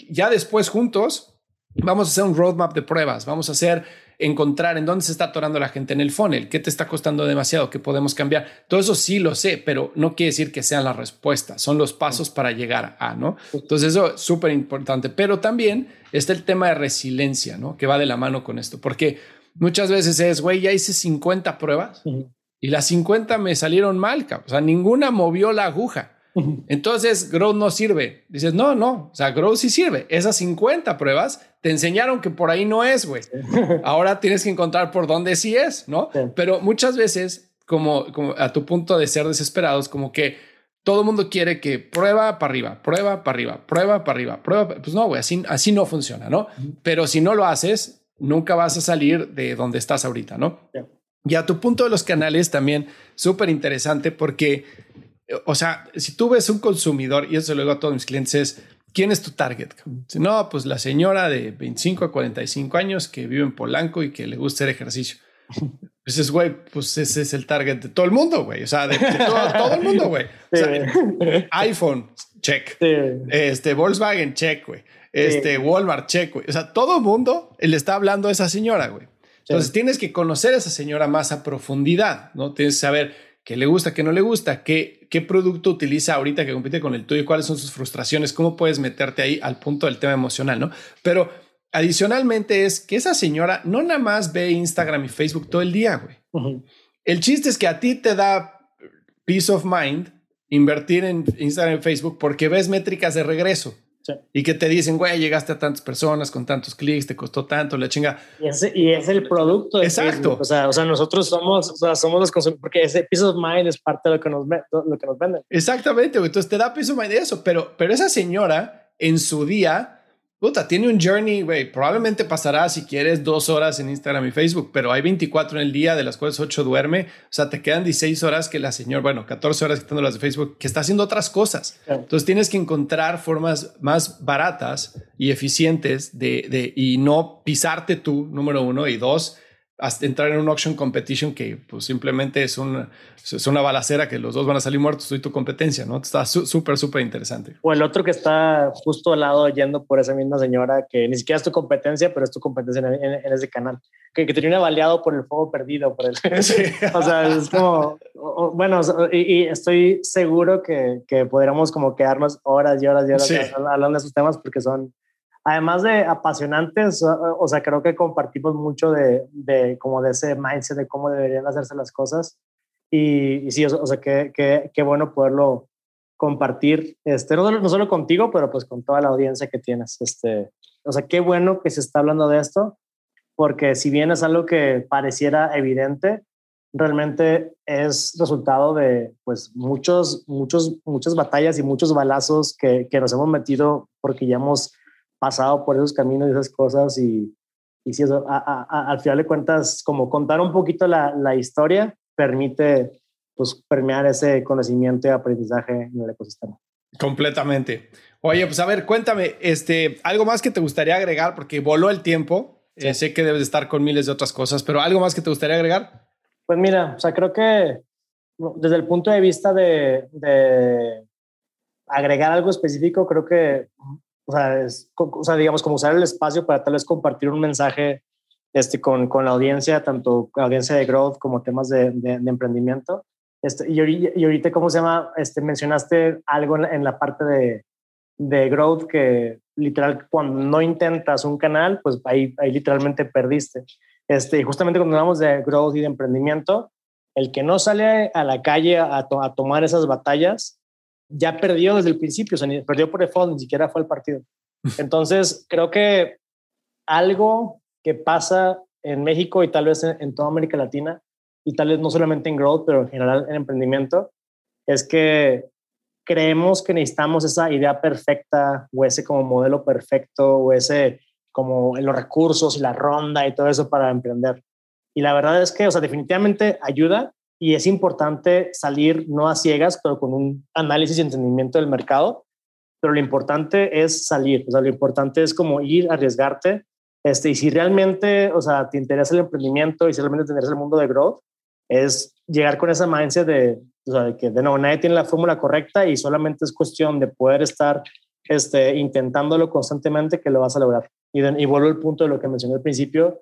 Ya después juntos vamos a hacer un roadmap de pruebas, vamos a hacer encontrar en dónde se está atorando la gente en el funnel, qué te está costando demasiado, qué podemos cambiar. Todo eso sí lo sé, pero no quiere decir que sean las respuestas, son los pasos para llegar a, ¿no? Entonces eso es súper importante, pero también está el tema de resiliencia, ¿no? Que va de la mano con esto, porque muchas veces es, güey, ya hice 50 pruebas y las 50 me salieron mal, o sea, ninguna movió la aguja. Entonces, Growth no sirve. Dices, no, no, o sea, Growth sí sirve. Esas 50 pruebas te enseñaron que por ahí no es, güey. Ahora tienes que encontrar por dónde sí es, ¿no? Pero muchas veces, como, como a tu punto de ser desesperados, como que todo el mundo quiere que prueba para arriba, prueba para arriba, prueba para arriba, prueba. Pues no, güey, así, así no funciona, ¿no? Pero si no lo haces, nunca vas a salir de donde estás ahorita, ¿no? Y a tu punto de los canales también, súper interesante porque o sea, si tú ves un consumidor, y eso lo digo a todos mis clientes, es, ¿quién es tu target? Si no, pues la señora de 25 a 45 años que vive en Polanco y que le gusta hacer ejercicio. Pues es, güey, pues ese es el target de todo el mundo, güey. O sea, de, todo, el mundo, güey. iPhone, check. Este, Volkswagen, check, güey. Este, Walmart, check, güey. O sea, todo el mundo le está hablando a esa señora, güey. Entonces tienes que conocer a esa señora más a profundidad, ¿no? Tienes que saber qué le gusta, qué no le gusta, qué, qué producto utiliza ahorita que compite con el tuyo, cuáles son sus frustraciones, cómo puedes meterte ahí al punto del tema emocional, ¿no? Pero adicionalmente es que esa señora no nada más ve Instagram y Facebook todo el día, güey. El chiste es que a ti te da peace of mind invertir en Instagram y Facebook porque ves métricas de regreso. Y que te dicen, güey, llegaste a tantas personas con tantos clics, te costó tanto, la chinga. Y es, y es el producto. Exacto. O sea, o sea, nosotros somos, o sea, somos los consumidores, porque ese piece of mind es parte de lo que nos, lo que nos venden. Exactamente. Entonces te da peace of mind de eso. Pero, pero esa señora en su día puta, tiene un journey, güey. Probablemente pasará si quieres dos horas en Instagram y Facebook, pero hay 24 en el día, de las cuales 8 duerme. O sea, te quedan 16 horas que la señora, bueno, 14 horas quitando las de Facebook, que está haciendo otras cosas. Entonces tienes que encontrar formas más baratas y eficientes de, de, y no pisarte tú, número uno, y dos, hasta entrar en un auction competition que pues simplemente es una, es una balacera que los dos van a salir muertos, tú y tu competencia, ¿no? Está súper, súper interesante. O el otro que está justo al lado yendo por esa misma señora que ni siquiera es tu competencia, pero es tu competencia en, ese canal, que, que termina baleado por el fuego perdido, por el... o sea, es como, bueno, y, estoy seguro que, que podríamos como quedarnos horas y horas y horas hablando de esos temas porque son además de apasionantes, o sea, creo que compartimos mucho de, de como de ese mindset de cómo deberían hacerse las cosas. Y, sí, o, sea, qué, qué, bueno poderlo compartir, este, no, no, solo contigo, pero pues con toda la audiencia que tienes. Este, o sea, qué bueno que se está hablando de esto, porque si bien es algo que pareciera evidente, realmente es resultado de pues muchos, muchos, muchas batallas y muchos balazos que, que nos hemos metido porque ya hemos pasado por esos caminos y esas cosas y, y si eso, al final de cuentas, como contar un poquito la, la, historia permite pues permear ese conocimiento y aprendizaje en el ecosistema. Completamente. Oye, pues a ver, cuéntame, este, algo más que te gustaría agregar, porque voló el tiempo. Eh, sé que debes de estar con miles de otras cosas, pero algo más que te gustaría agregar. Pues mira, o sea, creo que desde el punto de vista de, de agregar algo específico, creo que o sea, es, o sea, digamos, como usar el espacio para tal vez compartir un mensaje este, con, con la audiencia, tanto la audiencia de growth como temas de, de, emprendimiento. Este, y, y, ahorita, ¿cómo se llama? Este, mencionaste algo en, la parte de, de growth que literal cuando no intentas un canal, pues ahí, ahí literalmente perdiste. Este, y justamente cuando hablamos de growth y de emprendimiento, el que no sale a la calle a, a tomar esas batallas, ya perdió desde el principio, o sea, perdió por default, ni siquiera fue el partido. Entonces, creo que algo que pasa en México y tal vez en, toda América Latina, y tal vez no solamente en growth, pero en general en emprendimiento, es que creemos que necesitamos esa idea perfecta o ese como modelo perfecto o ese como los recursos y la ronda y todo eso para emprender. Y la verdad es que, o sea, definitivamente ayuda y es importante salir no a ciegas, pero con un análisis y entendimiento del mercado. Pero lo importante es salir, o sea, lo importante es como ir, arriesgarte. Este, y si realmente, o sea, te interesa el emprendimiento y si realmente te interesa el mundo de growth, es llegar con esa mindset de, o sea, de que de nuevo nadie tiene la fórmula correcta y solamente es cuestión de poder estar este, intentándolo constantemente que lo vas a lograr. Y, y vuelvo al punto de lo que mencioné al principio,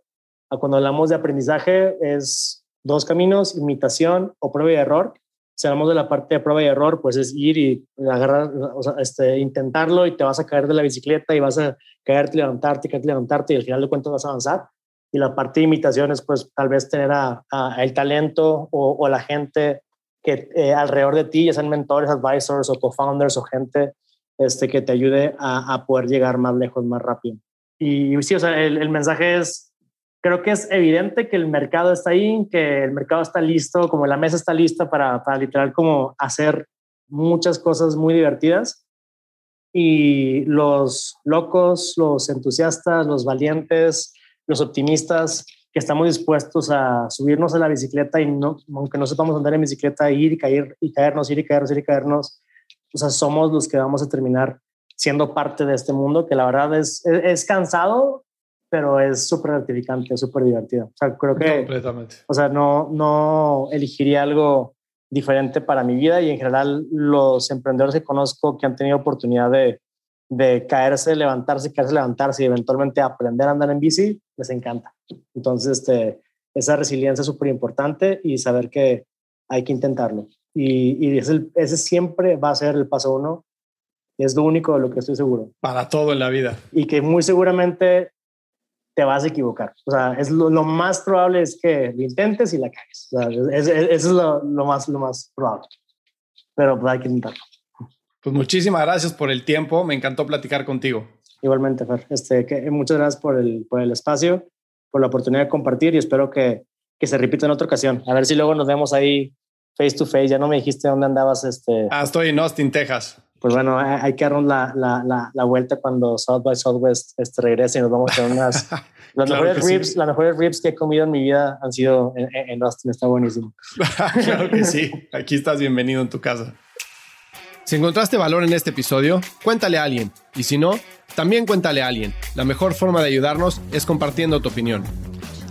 cuando hablamos de aprendizaje es dos caminos, imitación o prueba y error. Si hablamos de la parte de prueba y error, pues es ir y agarrar, o sea, este, intentarlo y te vas a caer de la bicicleta y vas a caerte, levantarte, caerte, levantarte y al final de cuentas vas a avanzar. Y la parte de imitación es pues tal vez tener a, el talento o, la gente que eh, alrededor de ti, ya sean mentores, advisors o co-founders o gente este, que te ayude a, a, poder llegar más lejos, más rápido. Y, sí, o sea, el, el, mensaje es, creo que es evidente que el mercado está ahí, que el mercado está listo, como la mesa está lista para, para literal como hacer muchas cosas muy divertidas. Y los locos, los entusiastas, los valientes, los optimistas, que estamos dispuestos a subirnos a la bicicleta y no, aunque no sepamos andar en bicicleta, ir y caer y caernos, ir y caernos, ir y caernos, o sea, somos los que vamos a terminar siendo parte de este mundo, que la verdad es, es, cansado, pero es súper gratificante, súper divertido. O sea, creo que... Completamente. O sea, no, no elegiría algo diferente para mi vida y en general los emprendedores que conozco que han tenido oportunidad de, de caerse, levantarse, caerse, levantarse y eventualmente aprender a andar en bici, les encanta. Entonces, este, esa resiliencia es súper importante y saber que hay que intentarlo. Y, y ese, ese, siempre va a ser el paso uno. Es lo único de lo que estoy seguro. Para todo en la vida. Y que muy seguramente te vas a equivocar. O sea, es lo, lo más probable es que lo intentes y la caes. O sea, es, es, eso es lo, lo, más, lo más probable. Pero pues, hay que intentarlo. Pues muchísimas gracias por el tiempo. Me encantó platicar contigo. Igualmente, Fer. Este, que, muchas gracias por el, por el espacio, por la oportunidad de compartir y espero que, que se repita en otra ocasión. A ver si luego nos vemos ahí face to face. Ya no me dijiste dónde andabas. Este... Ah, estoy en Austin, Texas. Pues bueno, hay que darnos la, la, la, la vuelta cuando South by Southwest este, regrese y nos vamos a unas... Las, mejores ribs, las mejores ribs que he comido en mi vida han sido en, en Austin. Está buenísimo. claro que sí. Aquí estás bienvenido en tu casa. Si encontraste valor en este episodio, cuéntale a alguien. Y si no, también cuéntale a alguien. La mejor forma de ayudarnos es compartiendo tu opinión.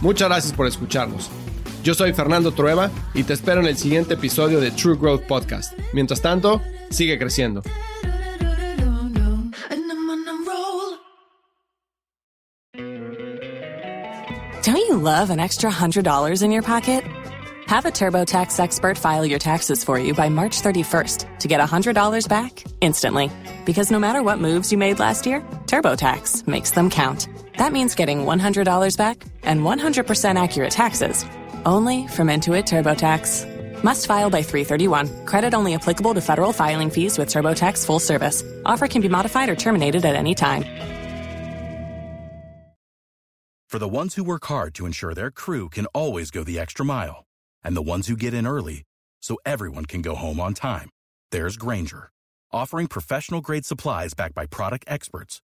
Muchas gracias por escucharnos. Yo soy Fernando Trueba y te espero en el siguiente episodio de True Growth Podcast. Mientras tanto, sigue creciendo. Don't you love an extra $100 in your pocket? Have a TurboTax expert file your taxes for you by March 31st to get $100 back instantly. Because no matter what moves you made last year, TurboTax makes them count. That means getting $100 back and 100% accurate taxes only from Intuit TurboTax. Must file by 331. Credit only applicable to federal filing fees with TurboTax full service. Offer can be modified or terminated at any time. For the ones who work hard to ensure their crew can always go the extra mile and the ones who get in early so everyone can go home on time. There's Granger, offering professional grade supplies backed by product experts